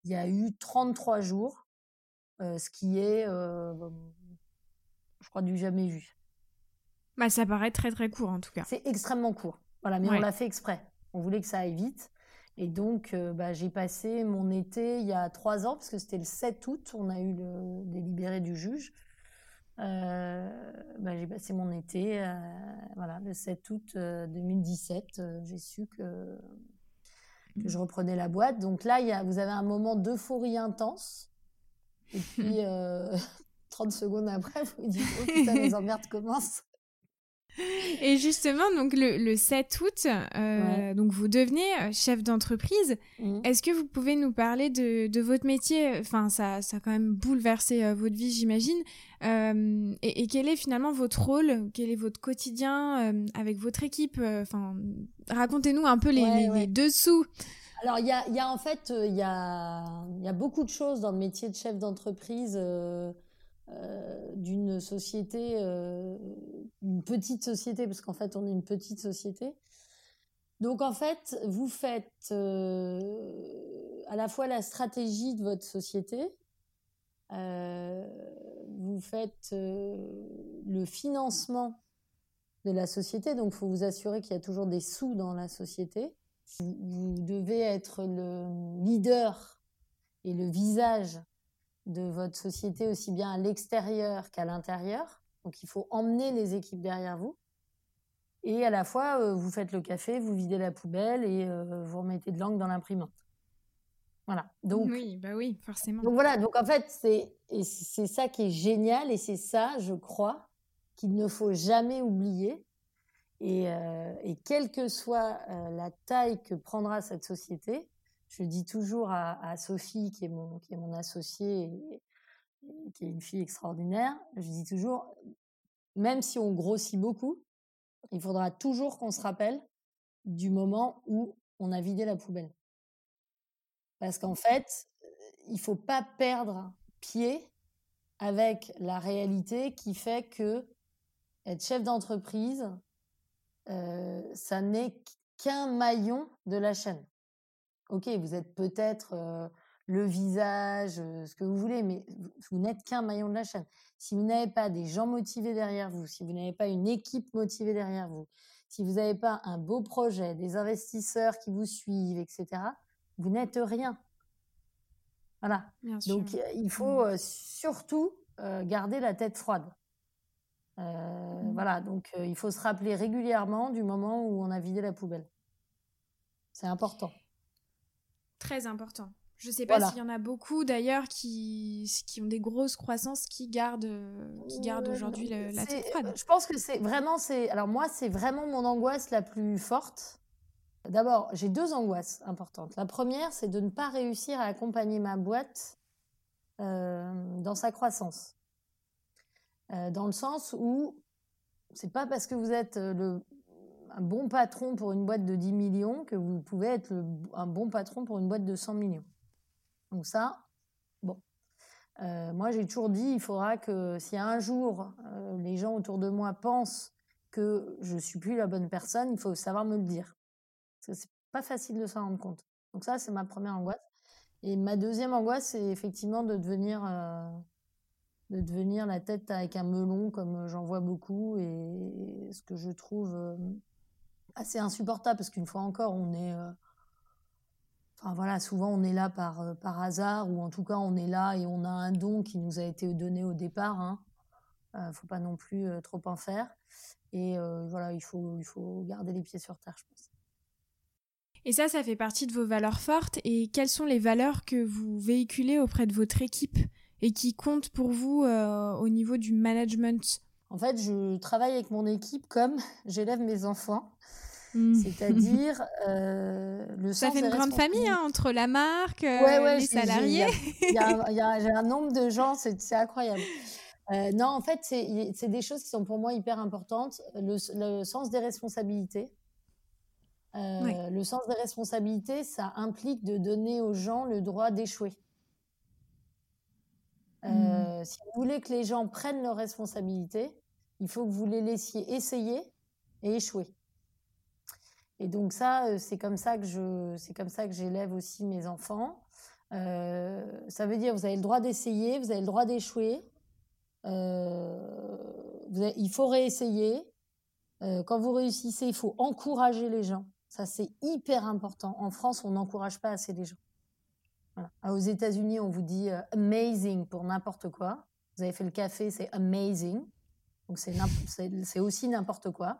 il y a eu 33 jours, ce qui est, euh, je crois, du jamais vu. Bah, ça paraît très très court en tout cas. C'est extrêmement court. Voilà, mais Ouais. on l'a fait exprès. On voulait que ça aille vite. Et donc, euh, bah, j'ai passé mon été il y a trois ans, parce que c'était le 7 août, on a eu le délibéré du juge. Euh, bah, j'ai passé mon été, euh, voilà, le 7 août euh, 2017. euh, j'ai su que, que je reprenais la boîte. Donc là, il y a, vous avez un moment d'euphorie intense. Et puis, euh, 30 secondes après, vous vous dites, oh putain, les emmerdes commencent. Et justement, donc le, le 7 août, euh, Ouais. donc vous devenez euh, chef d'entreprise. Mhm. Est-ce que vous pouvez nous parler de, de votre métier? Enfin, ça, ça a quand même bouleversé euh, votre vie, j'imagine. Euh, et, et quel est finalement votre rôle? Quel est votre quotidien avec votre équipe? Enfin, racontez-nous un peu les, Ouais, les- ouais. les dessous. Alors, il y a, en fait, euh, il y a, beaucoup de choses dans le métier de chef d'entreprise euh, euh, d'une société, une petite société, parce qu'en fait, on est une petite société. Donc, en fait, vous faites à la fois la stratégie de votre société, vous faites le financement de la société, donc il faut vous assurer qu'il y a toujours des sous dans la société. Vous, devez être le leader et le visage de votre société aussi bien à l'extérieur qu'à l'intérieur. Donc il faut emmener les équipes derrière vous. Et à la fois, euh, vous faites le café, vous videz la poubelle et euh, vous remettez de l'encre dans l'imprimante. Voilà. Donc, oui, bah oui, forcément. donc voilà, donc en fait, c'est ça qui est génial et c'est ça, je crois, qu'il ne faut jamais oublier. Et, euh, et quelle que soit euh, la taille que prendra cette société, je dis toujours à, Sophie, qui est mon, associée, et, qui est une fille extraordinaire, je dis toujours, même si on grossit beaucoup, il faudra toujours qu'on se rappelle du moment où on a vidé la poubelle. Parce qu'en fait, il faut pas perdre pied avec la réalité qui fait que être chef d'entreprise, euh, ça n'est qu'un maillon de la chaîne. Ok, vous êtes peut-être euh, le visage, euh, ce que vous voulez, mais vous, n'êtes qu'un maillon de la chaîne. Si vous n'avez pas des gens motivés derrière vous, si vous n'avez pas une équipe motivée derrière vous, si vous n'avez pas un beau projet, des investisseurs qui vous suivent, etc., vous n'êtes rien. Voilà. Bien. Donc, il faut euh, surtout garder la tête froide. Euh, Mm. Voilà, donc euh, il faut se rappeler régulièrement du moment où on a vidé la poubelle. C'est important. Très important. Je sais pas Voilà. s'il y en a beaucoup d'ailleurs qui, qui ont des grosses croissances qui gardent, euh, qui gardent Ouais, aujourd'hui la tête froide. Je pense que c'est vraiment, c'est. Alors moi, c'est vraiment mon angoisse la plus forte. D'abord, j'ai deux angoisses importantes. La première, c'est de ne pas réussir à accompagner ma boîte euh, dans sa croissance. Euh, dans le sens où c'est pas parce que vous êtes euh, le, un bon patron pour une boîte de 10 millions que vous pouvez être un bon patron pour une boîte de 100 millions. Donc ça, bon. Euh, moi, j'ai toujours dit, il faudra que si un jour les gens autour de moi pensent que je suis plus la bonne personne, il faut savoir me le dire. Parce que c'est pas facile de s'en rendre compte. Donc ça, c'est ma première angoisse. Et ma deuxième angoisse, c'est effectivement de devenir, de devenir la tête avec un melon, comme j'en vois beaucoup, et ce que je trouve euh, assez insupportable, parce qu'une fois encore, on est... Euh, enfin voilà, souvent on est là par, par hasard, ou en tout cas on est là et on a un don qui nous a été donné au départ. Hein. ne faut pas non plus trop en faire. Et voilà, il faut, il faut garder les pieds sur terre, je pense. Et ça, ça fait partie de vos valeurs fortes. Et quelles sont les valeurs que vous véhiculez auprès de votre équipe? Et qui comptent pour vous euh, au niveau du management? En fait, je travaille avec mon équipe comme j'élève mes enfants. Hmm. C'est-à-dire euh, le Ça fait une grande famille hein, entre la marque, euh, les salariés. Il y, a un nombre de gens, c'est incroyable. non, en fait, c'est des choses qui sont pour moi hyper importantes. le sens des responsabilités. Euh, le sens des responsabilités, ça implique de donner aux gens le droit d'échouer. Euh, mmh. Si vous voulez que les gens prennent leurs responsabilités, il faut que vous les laissiez essayer et échouer. Et donc ça, euh, c'est comme ça que je, c'est comme ça que j'élève aussi mes enfants. ça veut dire vous avez le droit d'essayer, vous avez le droit d'échouer. il faut réessayer. quand vous réussissez, il faut encourager les gens. Ça, c'est hyper important. En France, on n'encourage pas assez les gens. Ah, aux États-Unis, on vous dit euh, amazing pour n'importe quoi. Vous avez fait le café, c'est amazing. Donc, c'est aussi n'importe quoi.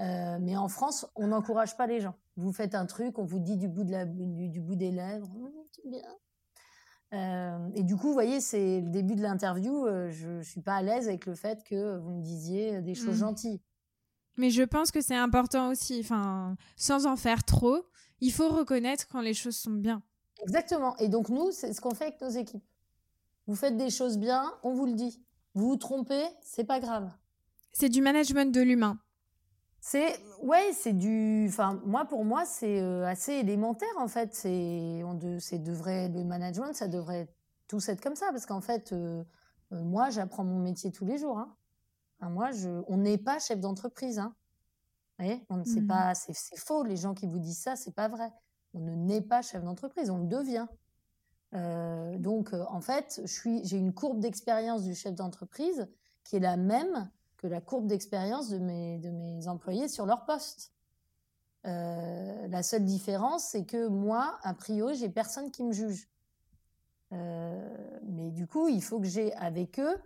Euh, mais en France, on n'encourage pas les gens. Vous faites un truc, on vous dit du bout, de la, du, bout des lèvres, oh, bien. Euh, et du coup, vous voyez, c'est le début de l'interview. je, ne suis pas à l'aise avec le fait que vous me disiez des choses mmh. gentilles. Mais je pense que c'est important aussi, enfin, sans en faire trop, il faut reconnaître quand les choses sont bien. Exactement. Et donc nous, c'est ce qu'on fait avec nos équipes. Vous faites des choses bien, on vous le dit. Vous vous trompez, c'est pas grave. C'est du management de l'humain. C'est ouais, c'est du. Enfin, moi pour moi, c'est euh, assez élémentaire en fait. C'est on de, c'est devrait le management, ça devrait tous être comme ça parce qu'en fait, euh, euh, moi, j'apprends mon métier tous les jours. Hein moi, je, on n'est pas chef d'entreprise. Hein. on c'est mmh. pas, c'est, faux. Les gens qui vous disent ça, c'est pas vrai. On ne naît pas chef d'entreprise, on le devient. Euh, donc, euh, en fait, j'ai une courbe d'expérience du chef d'entreprise qui est la même que la courbe d'expérience de mes, de mes employés sur leur poste. Euh, la seule différence, c'est que moi, a priori, j'ai personne qui me juge. mais du coup, il faut que j'ai avec eux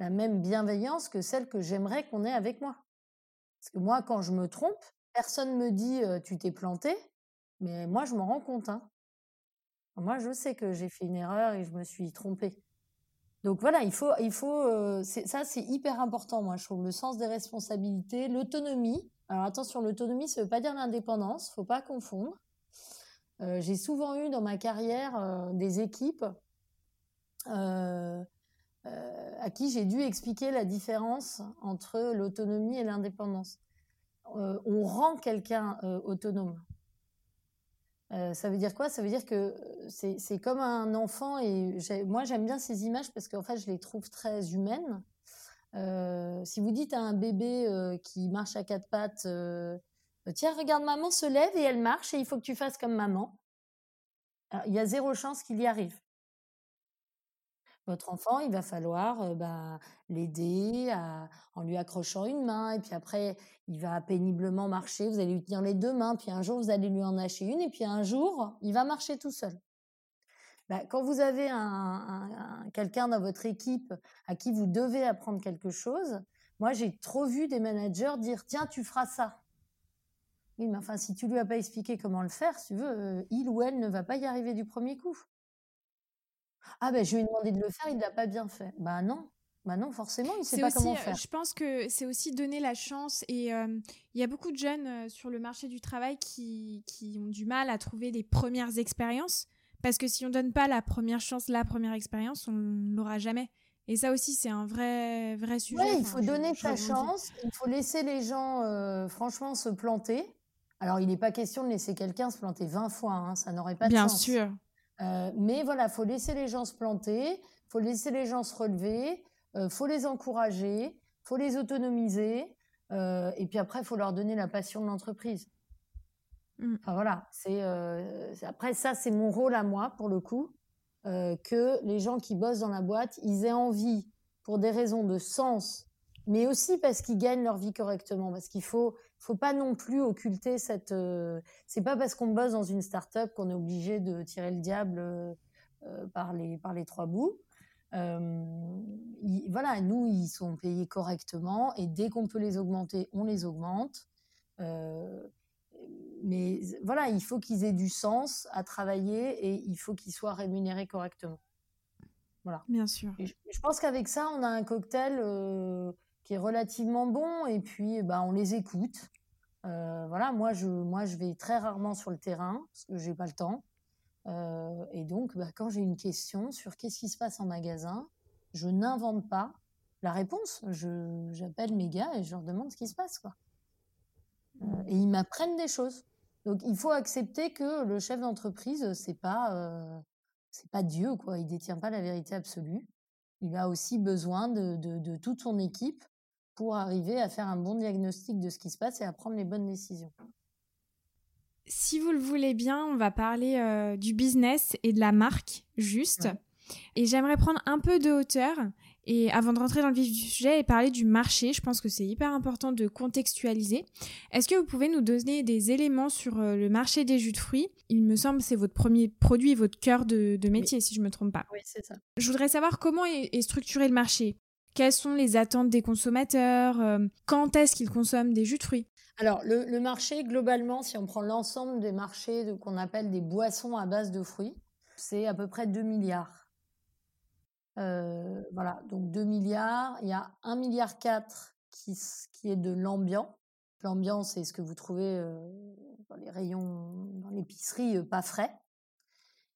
la même bienveillance que celle que j'aimerais qu'on ait avec moi. Parce que moi, quand je me trompe, personne me dit tu t'es planté, mais moi, je m'en rends compte. Hein. Moi, je sais que j'ai fait une erreur et je me suis trompée. Donc voilà, il faut, il faut, ça c'est hyper important. Moi, je trouve le sens des responsabilités, l'autonomie. Alors attention, l'autonomie, ça veut pas dire l'indépendance, faut pas confondre. j'ai souvent eu dans ma carrière des équipes euh, à qui j'ai dû expliquer la différence entre l'autonomie et l'indépendance. Euh, on rend quelqu'un euh, ça veut dire quoi? Ça veut dire que c'est comme un enfant et moi j'aime bien ces images parce qu'en fait je les trouve très humaines. si vous dites à un bébé qui marche à quatre pattes, tiens regarde maman se lève et elle marche et il faut que tu fasses comme maman, il y a zéro chance qu'il y arrive. Votre enfant, il va falloir bah, l'aider en lui accrochant une main, et puis après, il va péniblement marcher, vous allez lui tenir les deux mains, puis un jour, vous allez lui en lâcher une, et puis un jour, il va marcher tout seul. Bah, quand vous avez un, quelqu'un dans votre équipe à qui vous devez apprendre quelque chose, moi, j'ai trop vu des managers dire, tiens, tu feras ça. Oui, mais enfin, si tu lui as pas expliqué comment le faire, si tu veux, il ou elle ne va pas y arriver du premier coup. Ah ben, je lui ai demandé de le faire, il l'a pas bien fait. Bah non, bah non, forcément, il sait pas comment faire. Je pense que c'est aussi donner la chance et il y a beaucoup de jeunes sur le marché du travail qui, qui, ont du mal à trouver les premières expériences parce que si on donne pas la première chance, la première expérience, on l'aura jamais. Et ça aussi, c'est un vrai, vrai sujet. Oui, il faut donner sa chance, il faut laisser les gens, franchement, se planter. Alors, il n'est pas question de laisser quelqu'un se planter 20 fois, hein, ça n'aurait pas de sens. Bien sûr. Euh, mais voilà, faut laisser les gens se planter, faut laisser les gens se relever, euh, faut les encourager, faut les autonomiser, euh, et puis après, faut leur donner la passion de l'entreprise. Mmh. Enfin voilà, c'est après ça c'est mon rôle à moi pour le coup que les gens qui bossent dans la boîte ils aient envie pour des raisons de sens, mais aussi parce qu'ils gagnent leur vie correctement, parce qu'il faut faut pas non plus occulter cette. c'est pas parce qu'on bosse dans une start-up qu'on est obligé de tirer le diable par les par les trois bouts. voilà, nous, ils sont payés correctement et dès qu'on peut les augmenter, on les augmente. mais voilà, il faut qu'ils aient du sens à travailler et il faut qu'ils soient rémunérés correctement. Voilà. Bien sûr. je, pense qu'avec ça, on a un cocktail qui est relativement bon et puis bah, on les écoute. voilà, moi je, moi je vais très rarement sur le terrain parce que j'ai pas le temps. Euh, et donc, bah, quand j'ai une question sur qu'est-ce qui se passe en magasin, je n'invente pas la réponse. J'appelle mes gars et je leur demande ce qui se passe. Quoi. Euh, et ils m'apprennent des choses. Donc, il faut accepter que le chef d'entreprise, c'est pas, euh, c'est pas Dieu, quoi. Il détient pas la vérité absolue. Il a aussi besoin de, de toute son équipe pour arriver à faire un bon diagnostic de ce qui se passe et à prendre les bonnes décisions. Si vous le voulez bien, on va parler euh, du business et de la marque juste. Et j'aimerais prendre un peu de hauteur et avant de rentrer dans le vif du sujet et parler du marché, je pense que c'est hyper important de contextualiser. Est-ce que vous pouvez nous donner des éléments sur euh, le marché des jus de fruits? Il me semble que c'est votre premier produit, votre cœur de, métier, si je ne me trompe pas. Oui, c'est ça. Je voudrais savoir comment est, structuré le marché. Quelles sont les attentes des consommateurs euh, Quand est-ce qu'ils consomment des jus de fruits? Alors, le, marché, globalement, si on prend l'ensemble des marchés qu'on appelle des boissons à base de fruits, c'est à peu près 2 milliards. Euh, voilà, donc 2 milliards. Il y a 1 milliard 4 qui, est de l'ambiant. L'ambiant, c'est ce que vous trouvez euh, dans les rayons, dans l'épicerie, pas frais.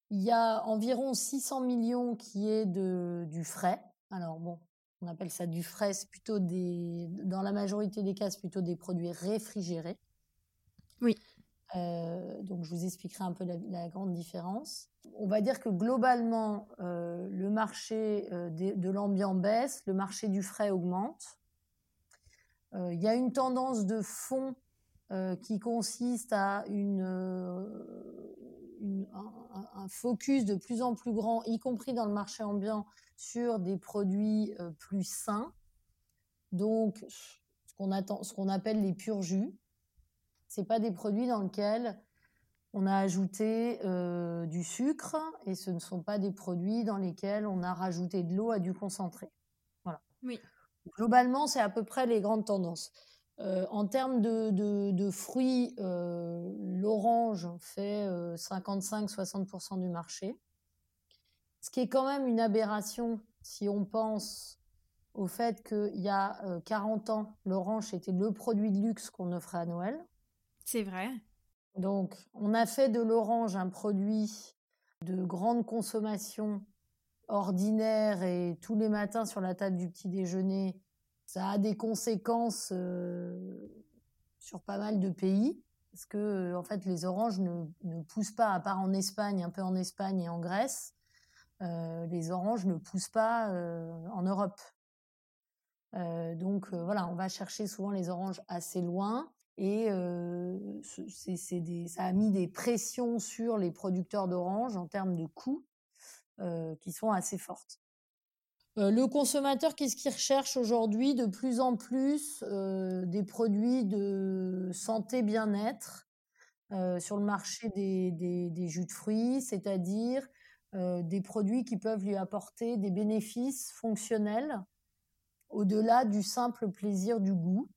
Il y a environ 600 millions qui est de, du frais. Alors bon, on appelle ça du frais, c'est plutôt des, dans la majorité des cas, c'est plutôt des produits réfrigérés. Oui. Euh, donc je vous expliquerai un peu la, grande différence. On va dire que globalement, euh, le marché euh, de, l'ambiant baisse, le marché du frais augmente. Il y a une tendance de fond qui consiste à une, un, un, focus de plus en plus grand, y compris dans le marché ambiant, sur des produits plus sains. Donc, ce qu'on ce qu'on appelle les purs jus. C'est pas des produits dans lesquels on a ajouté du sucre et ce ne sont pas des produits dans lesquels on a rajouté de l'eau à du concentré. Voilà. Oui. Globalement, c'est à peu près les grandes tendances. en termes de, de fruits, l'orange fait 55-60% du marché. Ce qui est quand même une aberration si on pense au fait qu'il y a 40 euh, ans, l'orange était le produit de luxe qu'on offrait à Noël. C'est vrai. Donc, on a fait de l'orange un produit de grande consommation ordinaire et tous les matins sur la table du petit déjeuner. Ça a des conséquences euh, sur pas mal de pays parce que euh, en fait les oranges ne, ne, poussent pas à part en Espagne, un peu en Espagne et en Grèce. Euh, les oranges ne poussent pas euh, en Europe. Euh, donc voilà, on va chercher souvent les oranges assez loin et ça a mis des pressions sur les producteurs d'oranges en termes de coûts qui sont assez fortes. le consommateur, qu'est-ce qu'il recherche aujourd'hui? De plus en plus des produits de santé bien-être sur le marché des jus de fruits, c'est-à-dire des produits qui peuvent lui apporter des bénéfices fonctionnels au-delà du simple plaisir du goût.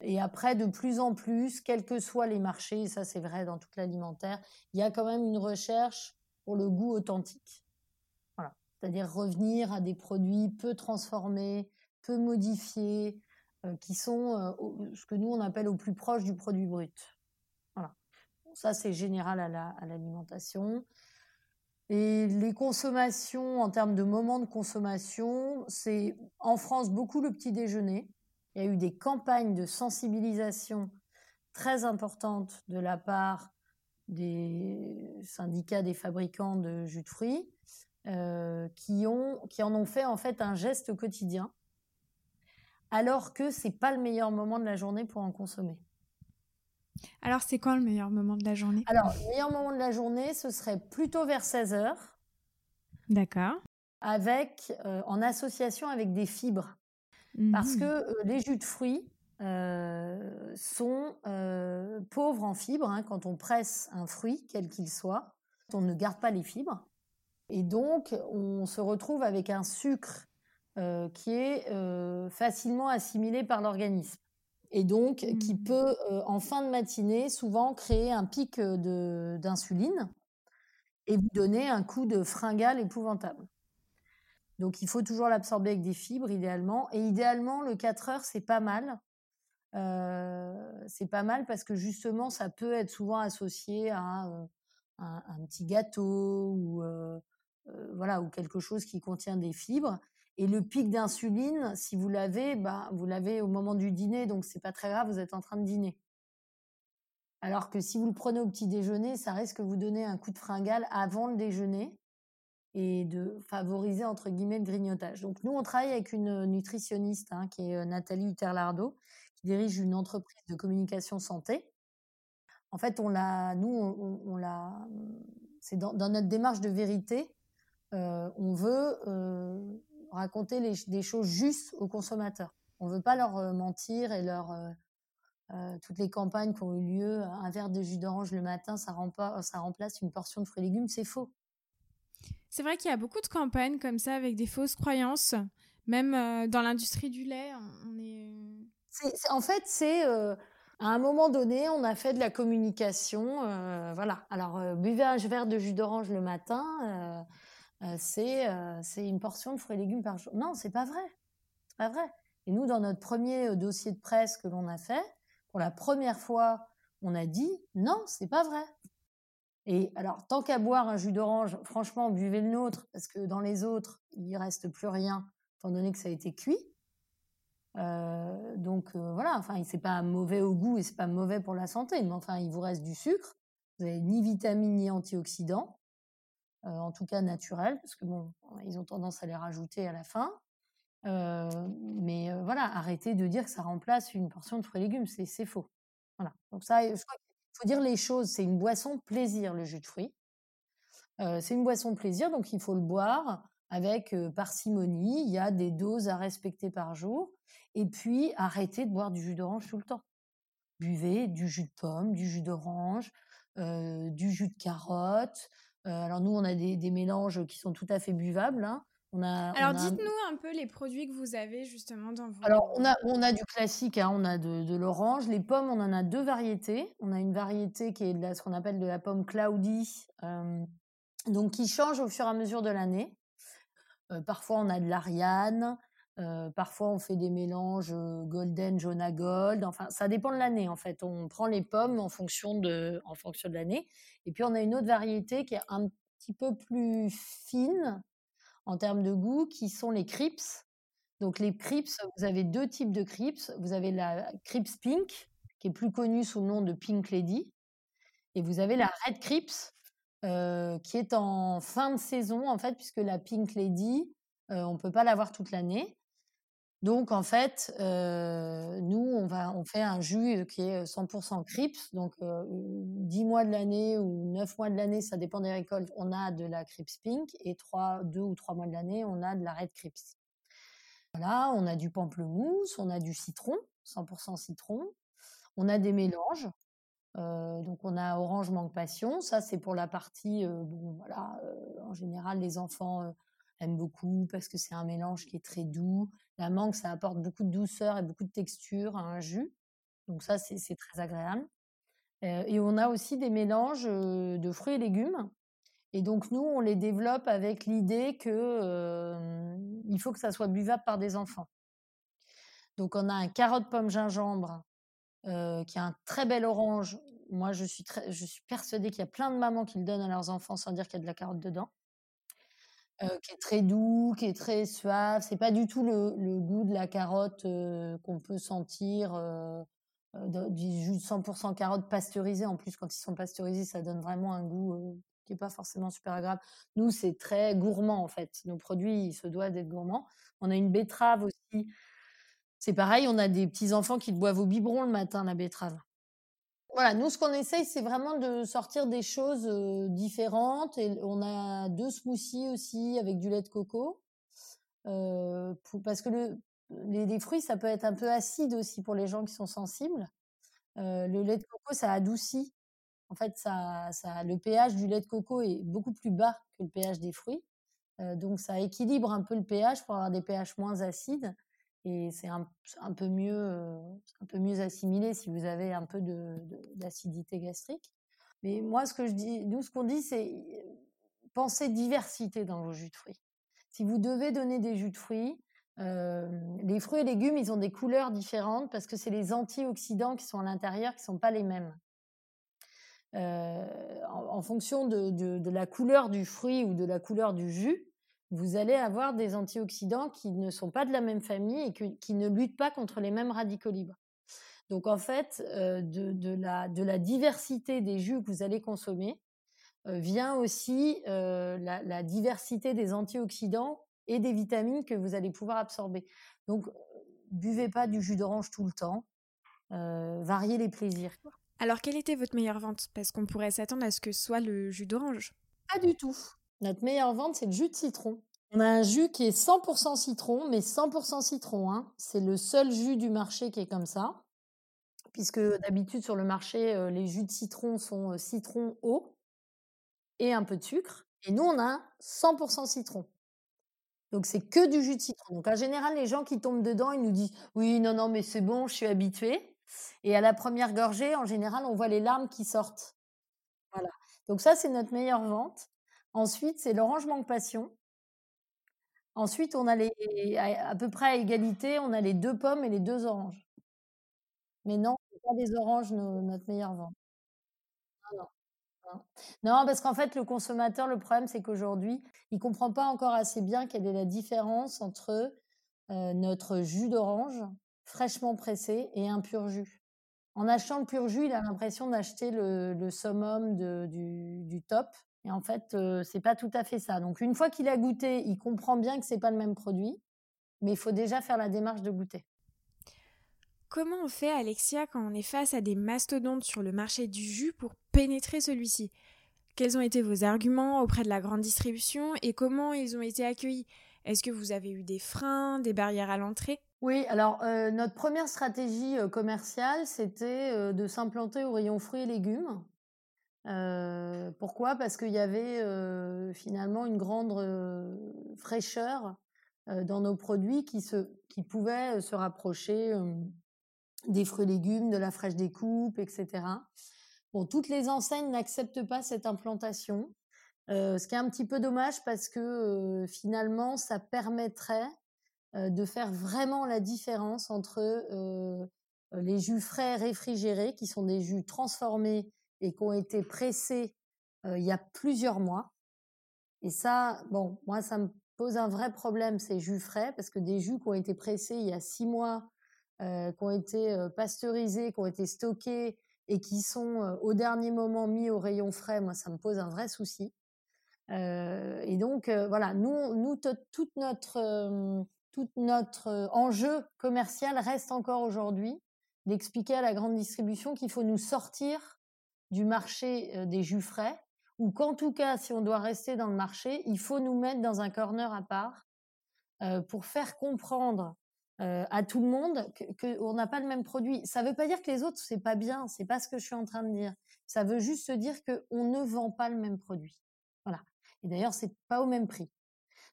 Et après, de plus en plus, quels que soient les marchés, et ça c'est vrai dans toute l'alimentaire, il y a quand même une recherche pour le goût authentique. Voilà. C'est-à-dire revenir à des produits peu transformés, peu modifiés, euh, qui sont euh, ce que nous on appelle au plus proche du produit brut. Voilà. ça c'est général à l'alimentation. Et les consommations, en termes de moments de consommation, c'est en France beaucoup le petit déjeuner. Il y a eu des campagnes de sensibilisation très importantes de la part des syndicats des fabricants de jus de fruits euh, qui, qui en ont fait en fait un geste quotidien, alors que c'est pas le meilleur moment de la journée pour en consommer. Alors, c'est quand le meilleur moment de la journée? Alors, le meilleur moment de la journée, ce serait plutôt vers 16 heures. D'accord. Avec, euh, en association avec des fibres. Parce Mhm. que euh, les jus de fruits euh, sont pauvres en fibres. hein, quand on presse un fruit, quel qu'il soit, on ne garde pas les fibres. Et donc, on se retrouve avec un sucre qui est facilement assimilé par l'organisme. Et donc, qui Mhm. peut, euh, en fin de matinée, souvent créer un pic d'insuline et vous donner un coup de fringale épouvantable. Donc, il faut toujours l'absorber avec des fibres, idéalement. Et idéalement, le 4 heures, c'est pas mal. Euh, c'est pas mal parce que justement, ça peut être souvent associé à un, un petit gâteau ou, euh, voilà, ou quelque chose qui contient des fibres. Et le pic d'insuline, si vous l'avez, bah, vous l'avez au moment du dîner, donc c'est pas très grave, vous êtes en train de dîner. Alors que si vous le prenez au petit déjeuner, ça risque de vous donner un coup de fringale avant le déjeuner et de favoriser entre guillemets le grignotage. Donc nous, on travaille avec une nutritionniste hein, qui est euh, Nathalie Hutter-Lardot, qui dirige une entreprise de communication santé. En fait, on l'a, nous, on, l'a, c'est dans, dans notre démarche de vérité, euh, on veut euh, raconter les- des choses justes aux consommateurs. On veut pas leur euh, mentir et leur euh, euh, toutes les campagnes qui ont eu lieu, un verre de jus d'orange le matin, ça, rempa- ça remplace une portion de fruits et légumes, c'est faux. C'est vrai qu'il y a beaucoup de campagnes comme ça avec des fausses croyances. Même dans l'industrie du lait, on est. En fait, c'est à un moment donné, on a fait de la communication. euh, voilà. Alors, euh, buvez un verre de jus d'orange le matin, euh, euh, c'est euh, c'est une portion de fruits et légumes par jour. Non, c'est pas vrai. C'est pas vrai. Et nous, dans notre premier euh, dossier de presse que l'on a fait, pour la première fois, on a dit non, c'est pas vrai. Et alors, tant qu'à boire un jus d'orange, franchement, buvez le nôtre, parce que dans les autres, il reste plus rien, étant donné que ça a été cuit. Donc voilà, enfin, c'est pas mauvais au goût et c'est pas mauvais pour la santé, mais enfin, il vous reste du sucre. Vous avez ni vitamines ni antioxydants, en tout cas naturels, parce que bon, ils ont tendance à les rajouter à la fin. Euh, mais euh, voilà, arrêtez de dire que ça remplace une portion de fruits et légumes, c'est faux. Voilà. Donc ça, je crois qu'il faut dire les choses. C'est une boisson plaisir, le jus de fruits. Euh, c'est une boisson plaisir, donc il faut le boire avec euh, parcimonie. Il y a des doses à respecter par jour. Et puis, arrêtez de boire du jus d'orange tout le temps. Buvez du jus de pomme, du jus d'orange, euh, du jus de carotte. Euh, alors nous, on a des, des mélanges qui sont tout à fait buvables. hein. On a, Alors, on a un- dites-nous un peu les produits que vous avez justement dans vos. alors, on a, on a du classique, hein, on a de, de l'orange. Les pommes, on en a deux variétés. On a une variété qui est de la, ce qu'on appelle de la pomme cloudy, euh, donc qui change au fur et à mesure de l'année. Euh, parfois, on a de l'Ariane. Euh, parfois, on fait des mélanges euh, golden, Jonah Gold. Enfin, ça dépend de l'année, en fait. On prend les pommes en fonction de, en fonction de l'année. Et puis, on a une autre variété qui est un petit peu plus fine en termes de goût, qui sont les crips. Donc les crips, vous avez deux types de crips. Vous avez la crips pink, qui est plus connue sous le nom de Pink Lady, et vous avez la red crips, euh, qui est en fin de saison en fait, puisque la Pink Lady, on peut pas l'avoir toute l'année. Donc en fait, euh, nous on fait un jus qui est 100% crips, donc euh, 10 mois de l'année ou 9 mois de l'année, ça dépend des récoltes, on a de la crips pink et 3 2 ou 3 mois de l'année, on a de la red crips. Voilà, on a du pamplemousse, on a du citron, 100% citron, on a des mélanges. euh, donc on a orange mangue passion, ça c'est pour la partie euh, voilà, euh, en général les enfants aiment beaucoup parce que c'est un mélange qui est très doux. La mangue ça apporte beaucoup de douceur et beaucoup de texture à un jus. Donc ça c'est très agréable. Euh, et on a aussi des mélanges de fruits et légumes. Et donc nous, on les développe avec l'idée que il faut que ça soit buvable par des enfants. Donc on a un carotte pomme gingembre qui a un très bel orange. Moi, je suis je suis persuadée qu'il y a plein de mamans qui le donnent à leurs enfants sans dire qu'il y a de la carotte dedans. Euh, qui est très doux, qui est très suave. C'est pas du tout le, goût de la carotte euh, qu'on peut sentir euh, euh, du jus de 100% carotte pasteurisé. En plus, quand ils sont pasteurisés, ça donne vraiment un goût qui est pas forcément super agréable. Nous, c'est très gourmand en fait. Nos produits, ils se doivent d'être gourmands. On a une betterave aussi. C'est pareil, on a des petits enfants qui boivent au biberon le matin, la betterave. Voilà, nous, ce qu'on essaye, c'est vraiment de sortir des choses différentes. Et on a deux smoothies aussi avec du lait de coco. parce que le, les, fruits, ça peut être un peu acide aussi pour les gens qui sont sensibles. le lait de coco, ça adoucit. En fait, ça, ça, le pH du lait de coco est beaucoup plus bas que le pH des fruits. donc, ça équilibre un peu le pH pour avoir des pH moins acides et c'est un, peu mieux un peu mieux assimilé si vous avez un peu d'acidité gastrique. Mais moi, ce que nous, ce qu'on dit, c'est pensez diversité dans vos jus de fruits. Si vous devez donner des jus de fruits, les fruits et légumes, ils ont des couleurs différentes parce que c'est les antioxydants qui sont à l'intérieur qui sont pas les mêmes. en, fonction de, de, la couleur du fruit ou de la couleur du jus, vous allez avoir des antioxydants qui ne sont pas de la même famille et qui ne luttent pas contre les mêmes radicaux libres. Donc en fait, euh, de, la, de, la, diversité des jus que vous allez consommer euh, vient aussi euh, la, diversité des antioxydants et des vitamines que vous allez pouvoir absorber. Donc buvez pas du jus d'orange tout le temps, variez les plaisirs. Alors quelle était votre meilleure vente? Parce qu'on pourrait s'attendre à ce que ce soit le jus d'orange. Pas du tout. Notre meilleure vente, c'est le jus de citron. On a un jus qui est 100% citron, mais 100% citron. Hein. C'est le seul jus du marché qui est comme ça. Puisque d'habitude, sur le marché, euh, les jus de citron sont euh, citron eau et un peu de sucre. Et nous, on a 100% citron. Donc, c'est que du jus de citron. Donc, en général, les gens qui tombent dedans, ils nous disent Oui, non, non, mais c'est bon, je suis habitué. Et à la première gorgée, en général, on voit les larmes qui sortent. Voilà. Donc, ça, c'est notre meilleure vente. Ensuite, c'est l'orange manque passion. Ensuite, on a les, à, peu près à égalité, on a les deux pommes et les deux oranges. Mais non, pas des oranges notre meilleure vente. Non, non. Parce qu'en fait, le consommateur, le problème, c'est qu'aujourd'hui, il comprend pas encore assez bien quelle est la différence entre notre jus d'orange fraîchement pressé et un pur jus. En achetant le pur jus, il a l'impression d'acheter le, summum du, top et en fait, c'est pas tout à fait ça. Donc une fois qu'il a goûté, il comprend bien que c'est pas le même produit, mais il faut déjà faire la démarche de goûter. Comment on fait, Alexia, quand on est face à des mastodontes sur le marché du jus pour pénétrer celui-ci? Quels ont été vos arguments auprès de la grande distribution et comment ils ont été accueillis? Est-ce que vous avez eu des freins, des barrières à l'entrée? Oui, alors notre première stratégie commerciale, c'était de s'implanter au rayon fruits et légumes pourquoi? Parce qu'il y avait finalement une grande fraîcheur dans nos produits qui, se, qui pouvaient se rapprocher des fruits et légumes, de la fraîche découpe, etc. Bon, toutes les enseignes n'acceptent pas cette implantation, ce qui est un petit peu dommage parce que finalement, ça permettrait de faire vraiment la différence entre les jus frais réfrigérés, qui sont des jus transformés et qui ont été pressés il y a plusieurs mois. Et ça, bon, moi, ça me pose un vrai problème, ces jus frais, parce que des jus qui ont été pressés il y a six mois, qui ont été pasteurisés, qui ont été stockés et qui sont au dernier moment mis au rayon frais, moi, ça me pose un vrai souci. et donc, voilà, nous, toute notre, tout notre enjeu commercial reste encore aujourd'hui d'expliquer à la grande distribution qu'il faut nous sortir du marché des jus frais, ou qu'en tout cas, si on doit rester dans le marché, il faut nous mettre dans un corner à part pour faire comprendre à tout le monde qu'on n'a pas le même produit. Ça ne veut pas dire que les autres c'est pas bien, c'est pas ce que je suis en train de dire. Ça veut juste dire qu'on ne vend pas le même produit. Voilà. Et d'ailleurs, c'est pas au même prix.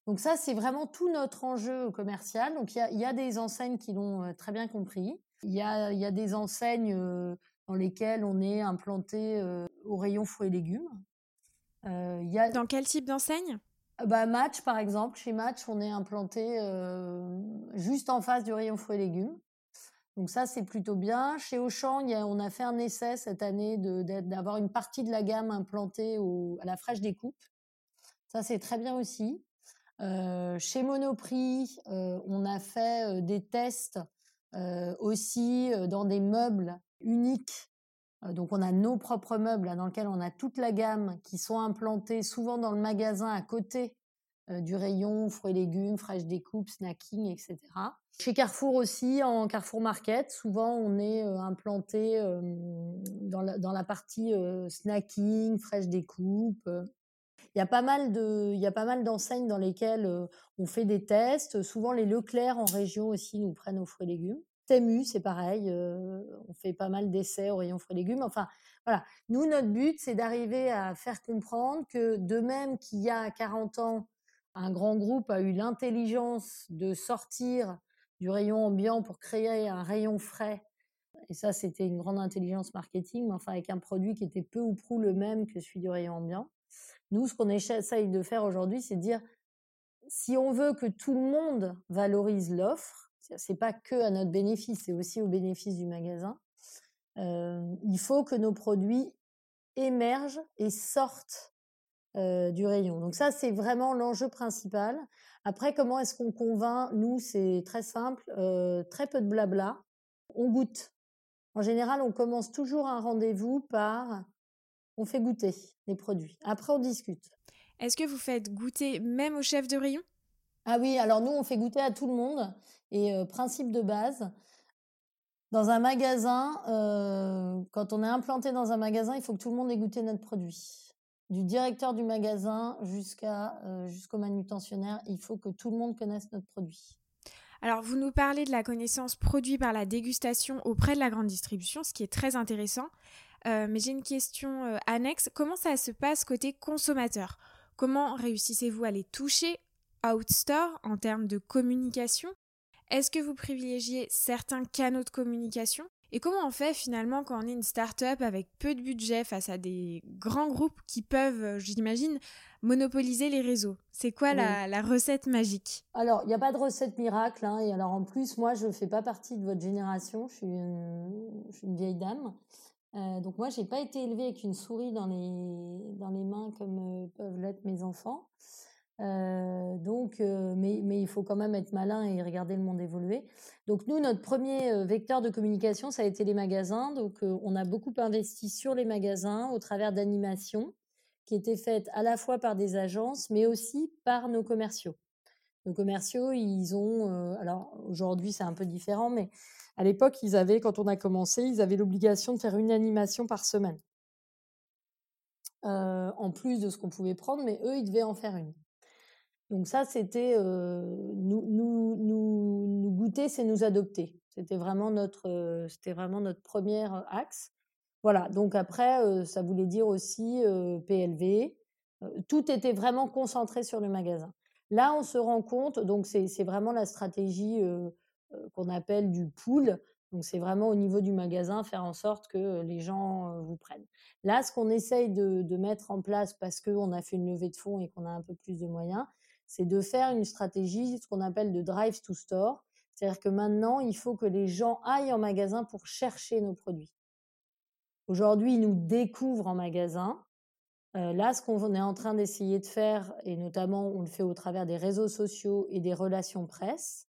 Donc ça, c'est vraiment tout notre enjeu commercial. Donc il y a, des enseignes qui l'ont très bien compris. Il y a, y a, des enseignes dans lesquels on est implanté au rayon fruits et légumes. y a... Dans quel type d'enseigne? Bah, Match, par exemple. Chez Match, on est implanté juste en face du rayon fruits et légumes. Donc ça, c'est plutôt bien. Chez Auchan, on a fait un essai cette année d'avoir une partie de la gamme implantée à la fraîche découpe. Ça, c'est très bien aussi. chez Monoprix, on a fait des tests aussi dans des meubles unique. Donc on a nos propres meubles dans lesquels on a toute la gamme qui sont implantés souvent dans le magasin à côté du rayon fruits et légumes, fraîches découpes, snacking, etc. Chez Carrefour aussi, en Carrefour Market, souvent on est implanté dans la, dans la partie snacking, fraîche découpe. Il y a pas mal de, il y a pas mal d'enseignes dans lesquelles on fait des tests. Souvent les Leclerc en région aussi nous prennent aux fruits et légumes. Temu, c'est pareil, on fait pas mal d'essais au rayon fruits et légumes. Enfin, voilà. Nous, notre but, c'est d'arriver à faire comprendre que de même qu'il y a 40 ans, un grand groupe a eu l'intelligence de sortir du rayon ambiant pour créer un rayon frais. Et ça, c'était une grande intelligence marketing, mais enfin avec un produit qui était peu ou prou le même que celui du rayon ambiant. Nous, ce qu'on essaye de faire aujourd'hui, c'est de dire si on veut que tout le monde valorise l'offre, c'est pas que à notre bénéfice, c'est aussi au bénéfice du magasin. Euh, il faut que nos produits émergent et sortent euh, du rayon. Donc ça, c'est vraiment l'enjeu principal. Après, comment est-ce qu'on convainc? Nous, c'est très simple, euh, très peu de blabla. On goûte. En général, on commence toujours un rendez-vous par on fait goûter les produits. Après, on discute. Est-ce que vous faites goûter même au chef de rayon? Ah oui, alors nous, on fait goûter à tout le monde. Et principe de base, dans un magasin, quand on est implanté dans un magasin, il faut que tout le monde ait goûté notre produit du directeur du magasin jusqu'au manutentionnaire, il faut que tout le monde connaisse notre produit. Alors, vous nous parlez de la connaissance produit par la dégustation auprès de la grande distribution, ce qui est très intéressant. mais j'ai une question annexe. Comment ça se passe côté consommateur? Comment réussissez-vous à les toucher out-store en termes de communication? Est-ce que vous privilégiez certains canaux de communication? Et comment on fait finalement quand on est une start-up avec peu de budget face à des grands groupes qui peuvent, euh, j'imagine, monopoliser les réseaux? C'est quoi la, recette magique? Alors, il n'y a pas de recette miracle. Hein, et alors, en plus, moi, je ne fais pas partie de votre génération. Je suis une, vieille dame. Euh, donc, moi, je n'ai pas été élevée avec une souris dans les, dans les mains comme euh, peuvent l'être mes enfants. Euh, donc, euh, mais, il faut quand même être malin et regarder le monde évoluer. Donc nous, notre premier euh, vecteur de communication, ça a été les magasins. Donc on a beaucoup investi sur les magasins au travers d'animations qui étaient faites à la fois par des agences, mais aussi par nos commerciaux. Nos commerciaux, ils ont, alors aujourd'hui c'est un peu différent, mais à l'époque, ils avaient, quand on a commencé, ils avaient l'obligation de faire une animation par semaine. en plus de ce qu'on pouvait prendre, mais eux, ils devaient en faire une. Donc ça, c'était nous, nous, goûter, c'est nous adopter. C'était vraiment notre, c'était vraiment notre premier axe. Voilà. Donc après, ça voulait dire aussi PLV. tout était vraiment concentré sur le magasin. Là, on se rend compte. Donc c'est vraiment la stratégie qu'on appelle du pool. Donc c'est vraiment au niveau du magasin faire en sorte que les gens vous prennent. Là, ce qu'on essaye de, de, mettre en place parce qu'on a fait une levée de fonds et qu'on a un peu plus de moyens, c'est de faire une stratégie, ce qu'on appelle de drive to store. C'est-à-dire que maintenant, il faut que les gens aillent en magasin pour chercher nos produits. Aujourd'hui, ils nous découvrent en magasin. Euh, là, ce qu'on est en train d'essayer de faire, et notamment on le fait au travers des réseaux sociaux et des relations presse,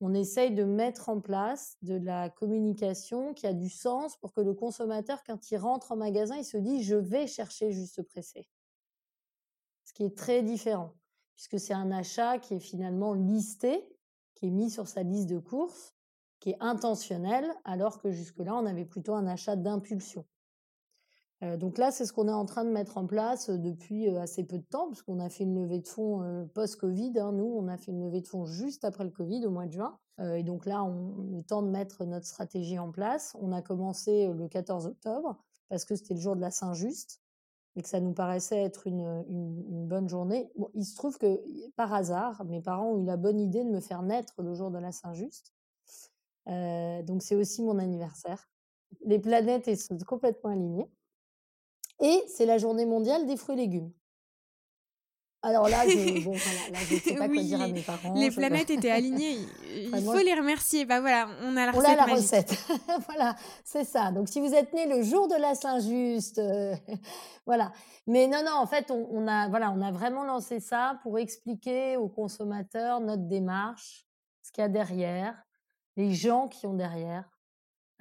on essaye de mettre en place de la communication qui a du sens pour que le consommateur, quand il rentre en magasin, il se dit je vais chercher juste pressé. Ce qui est très différent puisque c'est un achat qui est finalement listé, qui est mis sur sa liste de courses, qui est intentionnel, alors que jusque-là, on avait plutôt un achat d'impulsion. Euh, donc là, c'est ce qu'on est en train de mettre en place depuis euh, assez peu de temps, puisqu'on a fait une levée de fonds euh, post-Covid. Hein. Nous, on a fait une levée de fonds juste après le Covid, au mois de juin. et donc là, on est temps de mettre notre stratégie en place. On a commencé le 14 octobre, parce que c'était le jour de la Saint-Just et que ça nous paraissait être une, bonne journée. Il se trouve que par hasard, mes parents ont eu la bonne idée de me faire naître le jour de la Saint-Just. Euh, donc c'est aussi mon anniversaire. Les planètes sont complètement alignées. Et c'est la journée mondiale des fruits et légumes. Alors là, je, bon, voilà, je sais pas quoi dire à mes parents. Les planètes étaient alignées. Il faut les remercier. Bah voilà, on a la recette. On a la recette. voilà, c'est ça. Donc si vous êtes né le jour de la Saint-Just, euh, voilà. Mais non, non, en fait, on, on, a, voilà, on a vraiment lancé ça pour expliquer aux consommateurs notre démarche, ce qu'il y a derrière, les gens qui ont derrière,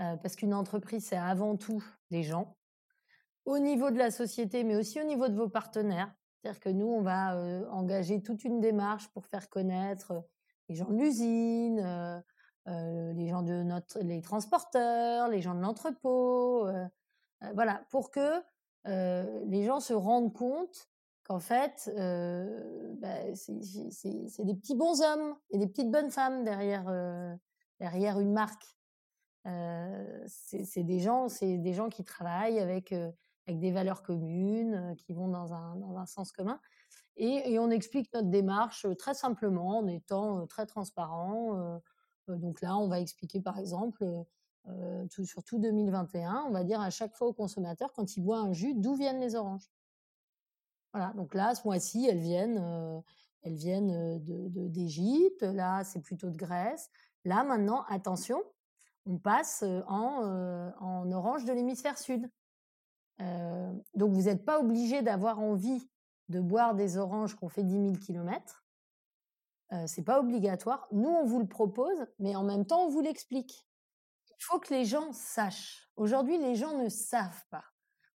euh, parce qu'une entreprise, c'est avant tout des gens au niveau de la société, mais aussi au niveau de vos partenaires. C'est-à-dire que nous, on va engager toute une démarche pour faire connaître les gens de l'usine, les gens de notre, les transporteurs, les gens de l'entrepôt, voilà, pour que les gens se rendent compte qu'en fait, bah, c'est des petits bons hommes et des petites bonnes femmes derrière derrière une marque. c'est des gens, c'est des gens qui travaillent avec avec des valeurs communes, qui vont dans un dans un sens commun. Et, et on explique notre démarche très simplement en étant très transparent. donc là, on va expliquer par exemple tout, sur tout 2021, on va dire à chaque fois au consommateur quand il boit un jus d'où viennent les oranges. Voilà, donc là, ce mois-ci, elles viennent, elles viennent de d'Égypte. Là, c'est plutôt de Grèce. Là, maintenant, attention, on passe en, en orange de l'hémisphère sud. Donc, vous n'êtes pas obligé d'avoir envie de boire des oranges qu'on fait 10 000 km. Euh, c'est pas obligatoire. Nous, on vous le propose, mais en même temps, on vous l'explique. Il faut que les gens sachent. Aujourd'hui, les gens ne savent pas.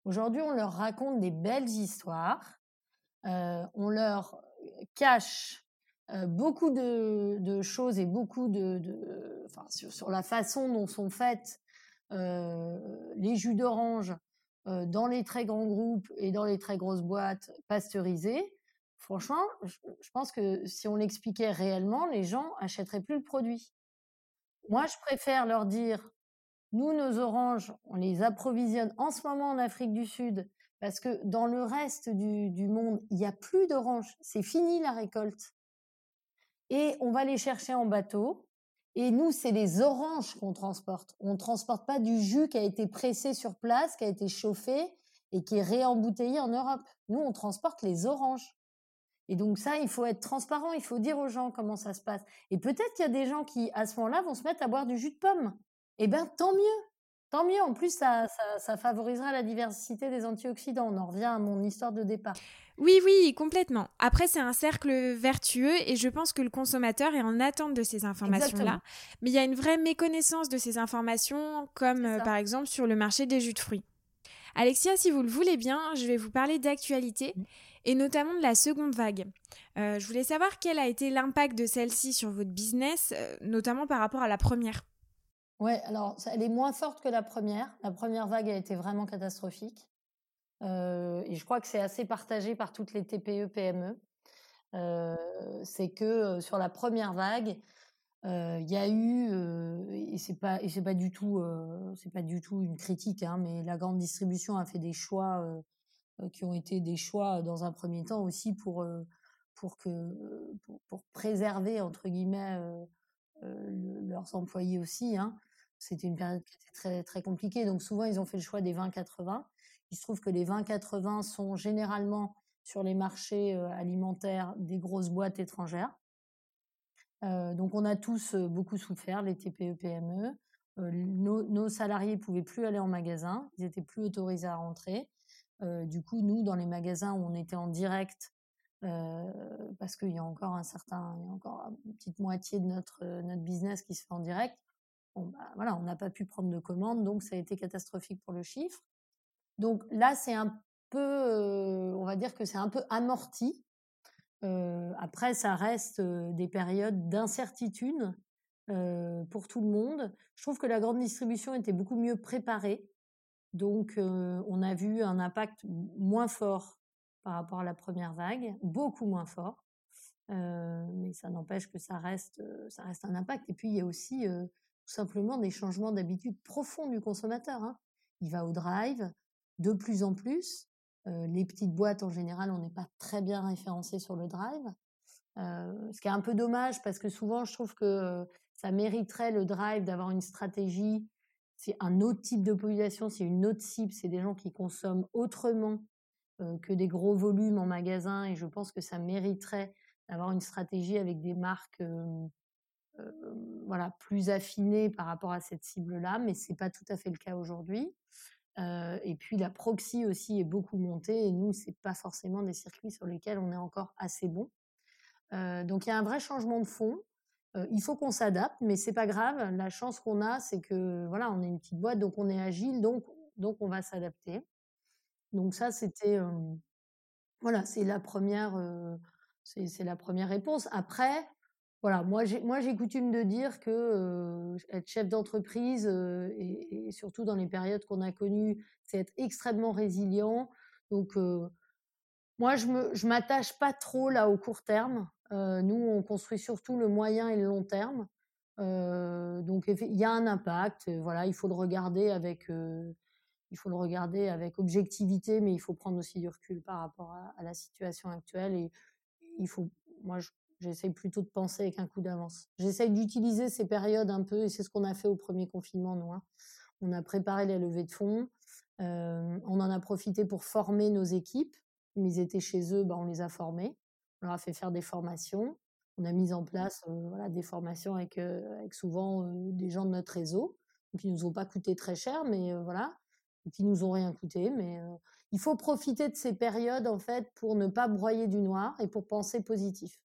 Aujourd'hui, on leur raconte des belles histoires. Euh, on leur cache euh, beaucoup de, choses et beaucoup de, sur, la façon dont sont faites euh, les jus d'orange dans les très grands groupes et dans les très grosses boîtes pasteurisées. Franchement, je, pense que si on l'expliquait réellement, les gens achèteraient plus le produit. Moi, je préfère leur dire, nous, nos oranges, on les approvisionne en ce moment en Afrique du Sud parce que dans le reste du, du monde, il n'y a plus d'oranges. C'est fini la récolte. Et on va les chercher en bateau. Et nous, c'est les oranges qu'on transporte. On ne transporte pas du jus qui a été pressé sur place, qui a été chauffé et qui est réembouteillé en Europe. Nous, on transporte les oranges. Et donc ça, il faut être transparent, il faut dire aux gens comment ça se passe. Et peut-être qu'il y a des gens qui, à ce moment-là, vont se mettre à boire du jus de pomme. Eh bien, tant mieux. Tant mieux, en plus, ça, ça, favorisera la diversité des antioxydants. On en revient à mon histoire de départ. Oui, oui, complètement. Après, c'est un cercle vertueux et je pense que le consommateur est en attente de ces informations-là. Mais il y a une vraie méconnaissance de ces informations, comme euh, par exemple sur le marché des jus de fruits. Alexia, si vous le voulez bien, je vais vous parler d'actualité mmh. et notamment de la seconde vague. Euh, je voulais savoir quel a été l'impact de celle-ci sur votre business, euh, notamment par rapport à la première. Ouais, alors elle est moins forte que la première. La première vague a été vraiment catastrophique. Euh, et je crois que c'est assez partagé par toutes les TPE, PME. Euh, c'est que euh, sur la première vague, il y a eu et c'est pas et c'est pas du tout c'est pas du tout une critique, hein, mais la grande distribution a fait des choix qui ont été des choix dans un premier temps aussi pour pour que pour, préserver entre guillemets leurs employés aussi. Hein. C'était une période qui était très, compliquée. Donc souvent, ils ont fait le choix des 20-80. Il se trouve que les 20-80 sont généralement sur les marchés euh, alimentaires des grosses boîtes étrangères. Euh, donc on a tous euh, beaucoup souffert, les TPE, PME. nos, nos, salariés pouvaient plus aller en magasin, ils étaient plus autorisés à rentrer. du coup, nous, dans les magasins où on était en direct, parce qu'il y a encore un certain, il y a encore une petite moitié de notre notre business qui se fait en direct, bah, voilà, on n'a pas pu prendre de commandes, donc ça a été catastrophique pour le chiffre. Donc là, c'est un peu, euh, on va dire que c'est un peu amorti. Euh, après, ça reste euh, des périodes d'incertitude pour tout le monde. Je trouve que la grande distribution était beaucoup mieux préparée. Donc, on a vu un impact moins fort par rapport à la première vague, beaucoup moins fort. mais ça n'empêche que ça reste, ça reste un impact. Et puis, il y a aussi simplement des changements d'habitude profonds du consommateur. Hein. Il va au drive de plus en plus. Euh, les petites boîtes, en général, on n'est pas très bien référencé sur le drive. Euh, ce qui est un peu dommage parce que souvent, je trouve que euh, ça mériterait le drive d'avoir une stratégie. C'est un autre type de population, c'est une autre cible, c'est des gens qui consomment autrement que des gros volumes en magasin et je pense que ça mériterait d'avoir une stratégie avec des marques voilà, plus affiné par rapport à cette cible-là, mais c'est pas tout à fait le cas aujourd'hui. et puis la proxy aussi est beaucoup montée et nous c'est pas forcément des circuits sur lesquels on est encore assez bon. donc il y a un vrai changement de fond. il faut qu'on s'adapte, mais c'est pas grave. La chance qu'on a, c'est que voilà, on est une petite boîte, donc on est agile, donc donc on va s'adapter. Donc ça c'était voilà, c'est la première c'est la première réponse. Après, voilà, moi j'ai moi j'ai coutume de dire que, être chef d'entreprise, et surtout dans les périodes qu'on a connues, c'est être extrêmement résilient. Donc, moi je me je m'attache pas trop là au court terme. nous, on construit surtout le moyen et le long terme. donc il y a un impact, voilà, il faut le regarder avec, il faut le regarder avec objectivité, mais il faut prendre aussi du recul par rapport à la situation actuelle et il faut moi J'essaye plutôt de penser avec un coup d'avance. J'essaye d'utiliser ces périodes un peu, et c'est ce qu'on a fait au premier confinement, nous. Hein. On a préparé les levées de fonds, euh, on en a profité pour former nos équipes. Ils étaient chez eux, bah, on les a formés. On leur a fait faire des formations. On a mis en place euh, voilà, des formations avec, euh, souvent des gens de notre réseau, qui nous ont pas coûté très cher, mais voilà, qui nous ont rien coûté. Mais il faut profiter de ces périodes en fait pour ne pas broyer du noir et pour penser positif.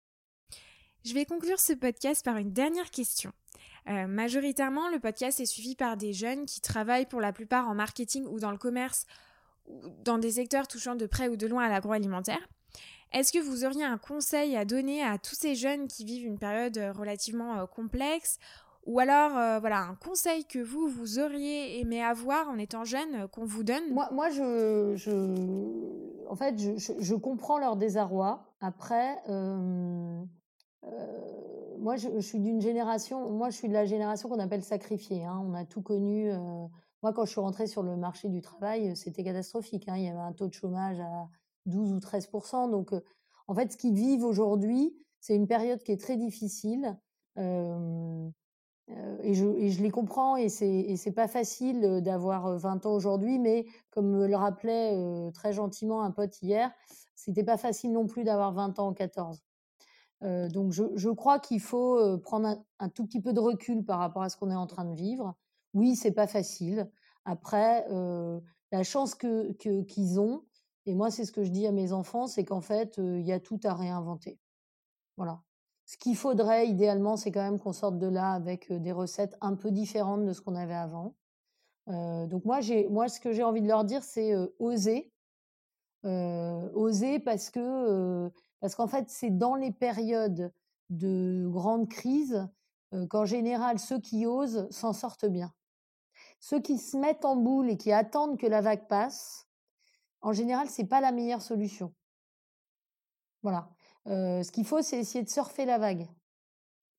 Je vais conclure ce podcast par une dernière question. Euh, majoritairement, le podcast est suivi par des jeunes qui travaillent pour la plupart en marketing ou dans le commerce ou dans des secteurs touchant de près ou de loin à l'agroalimentaire. Est-ce que vous auriez un conseil à donner à tous ces jeunes qui vivent une période euh, relativement euh, complexe? Ou alors, voilà, un conseil que vous, vous auriez aimé avoir en étant jeune, qu'on vous donne? Moi, moi je, en fait, je, comprends leur désarroi. Après, moi, je, suis d'une génération, moi, je suis de la génération qu'on appelle sacrifiée. Hein. On a tout connu. moi, quand je suis rentrée sur le marché du travail, c'était catastrophique. Hein. Il y avait un taux de chômage à 12 ou 13% Donc, en fait, ce qu'ils vivent aujourd'hui, c'est une période qui est très difficile. et, je, les comprends et c'est c'est pas facile d'avoir 20 ans aujourd'hui mais comme me le rappelait très gentiment un pote hier c'était pas facile non plus d'avoir 20 ans en 14 donc je, crois qu'il faut prendre un, tout petit peu de recul par rapport à ce qu'on est en train de vivre. Oui, c'est pas facile. Après, la chance que qu'ils ont, et moi c'est ce que je dis à mes enfants, c'est qu'en fait il y a tout à réinventer. Voilà. Ce qu'il faudrait idéalement, c'est quand même qu'on sorte de là avec des recettes un peu différentes de ce qu'on avait avant. donc moi, j'ai, moi, ce que j'ai envie de leur dire, c'est oser, oser parce que parce qu'en fait, c'est dans les périodes de grande crise qu'en général, ceux qui osent s'en sortent bien. Ceux qui se mettent en boule et qui attendent que la vague passe, en général, c'est pas la meilleure solution. Voilà. ce qu'il faut, c'est essayer de surfer la vague.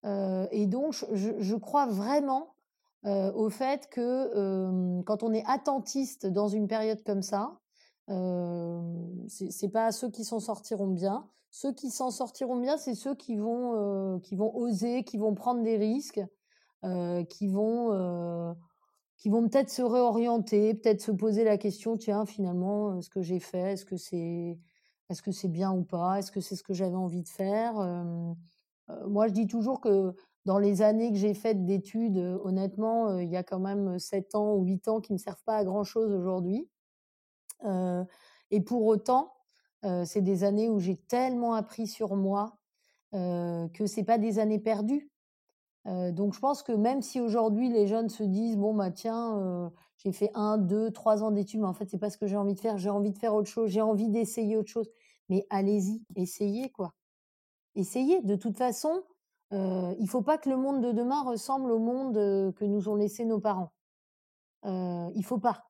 et donc, je, crois vraiment au fait que quand on est attentiste dans une période comme ça, c'est pas ceux qui s'en sortiront bien. Ceux qui s'en sortiront bien, c'est ceux qui vont, qui vont oser, qui vont prendre des risques, qui vont, qui vont peut-être se réorienter, peut-être se poser la question, tiens, finalement, ce que j'ai fait, est-ce que c'est, est-ce que c'est bien ou pas, est-ce que c'est ce que j'avais envie de faire? moi, je dis toujours que dans les années que j'ai faites d'études, honnêtement, il y a quand même 7 ans ou 8 ans qui ne servent pas à grand-chose aujourd'hui. Et pour autant, c'est des années où j'ai tellement appris sur moi que c'est pas des années perdues. donc je pense que même si aujourd'hui les jeunes se disent bon bah tiens j'ai fait un, deux, trois ans d'études, mais en fait c'est pas ce que j'ai envie de faire, j'ai envie de faire autre chose, j'ai envie d'essayer autre chose. Mais allez-y, essayez quoi. Essayez. De toute façon, euh, il faut pas que le monde de demain ressemble au monde que nous ont laissé nos parents. Euh, il faut pas.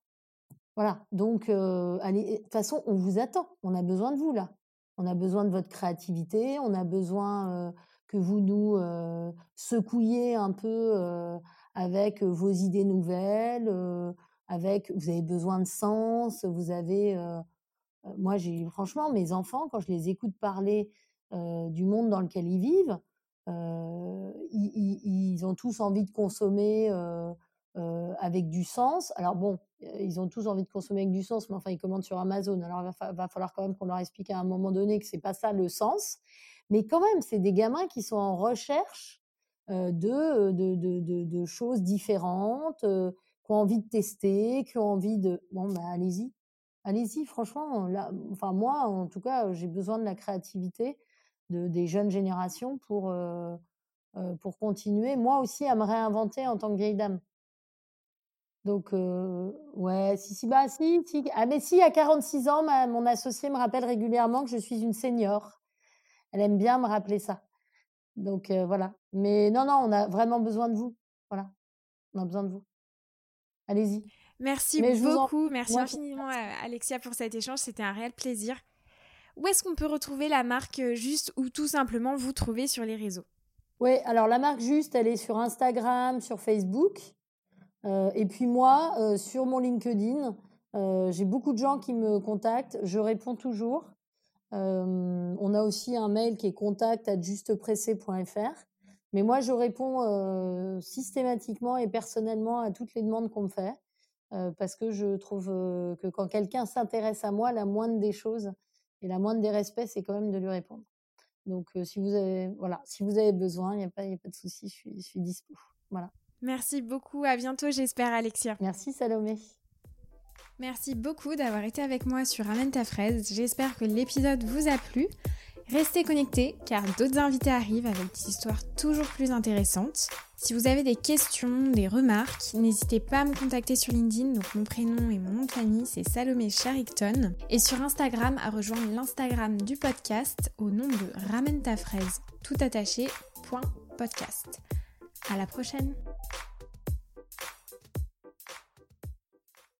Voilà, donc allez, de toute façon, on vous attend. On a besoin de vous là. On a besoin de votre créativité. On a besoin que vous nous secouiez un peu avec vos idées nouvelles. avec, vous avez besoin de sens. Vous avez, moi, j'ai franchement mes enfants quand je les écoute parler du monde dans lequel ils vivent, ils, ils, ont tous envie de consommer avec du sens. Alors bon, ils ont tous envie de consommer avec du sens, mais enfin, ils commandent sur Amazon. Alors, il va, falloir quand même qu'on leur explique à un moment donné que c'est pas ça le sens. Mais quand même, c'est des gamins qui sont en recherche de, de, choses différentes, qui ont envie de tester, qui ont envie de... Bon, bah, allez-y. Allez-y, franchement. Là, enfin, moi, en tout cas, j'ai besoin de la créativité de, des jeunes générations pour, pour continuer, moi aussi, à me réinventer en tant que vieille dame. Donc, ouais, si, si, bah, si, si. Ah, mais si, à 46 ans, mon associé me rappelle régulièrement que je suis une senior. Elle aime bien me rappeler ça. Donc voilà. Mais non, non, on a vraiment besoin de vous. Voilà. On a besoin de vous. Allez-y. Merci beaucoup. Merci infiniment, Alexia, pour cet échange. C'était un réel plaisir. Où est-ce qu'on peut retrouver la marque Juste ou tout simplement vous trouver sur les réseaux? Oui, alors la marque Juste, elle est sur Instagram, sur Facebook. Et puis moi, sur mon LinkedIn, j'ai beaucoup de gens qui me contactent. Je réponds toujours. on a aussi un mail qui est contact Mais moi, je réponds systématiquement et personnellement à toutes les demandes qu'on me fait. parce que je trouve que quand quelqu'un s'intéresse à moi, la moindre des choses et la moindre des respects, c'est quand même de lui répondre. Donc, si vous avez, voilà, si vous avez besoin, il n'y a, a pas de souci, je suis, je suis dispo. Voilà. Merci beaucoup. À bientôt, j'espère, Alexia. Merci, Salomé. Merci beaucoup d'avoir été avec moi sur Ramène ta fraise. J'espère que l'épisode vous a plu. Restez connectés car d'autres invités arrivent avec des histoires toujours plus intéressantes. Si vous avez des questions, des remarques, n'hésitez pas à me contacter sur LinkedIn. Donc mon prénom et mon nom de famille c'est Salomé Charicton. Et sur Instagram à rejoindre l'Instagram du podcast au nom de Ramène ta fraise tout attaché. podcast. À la prochaine!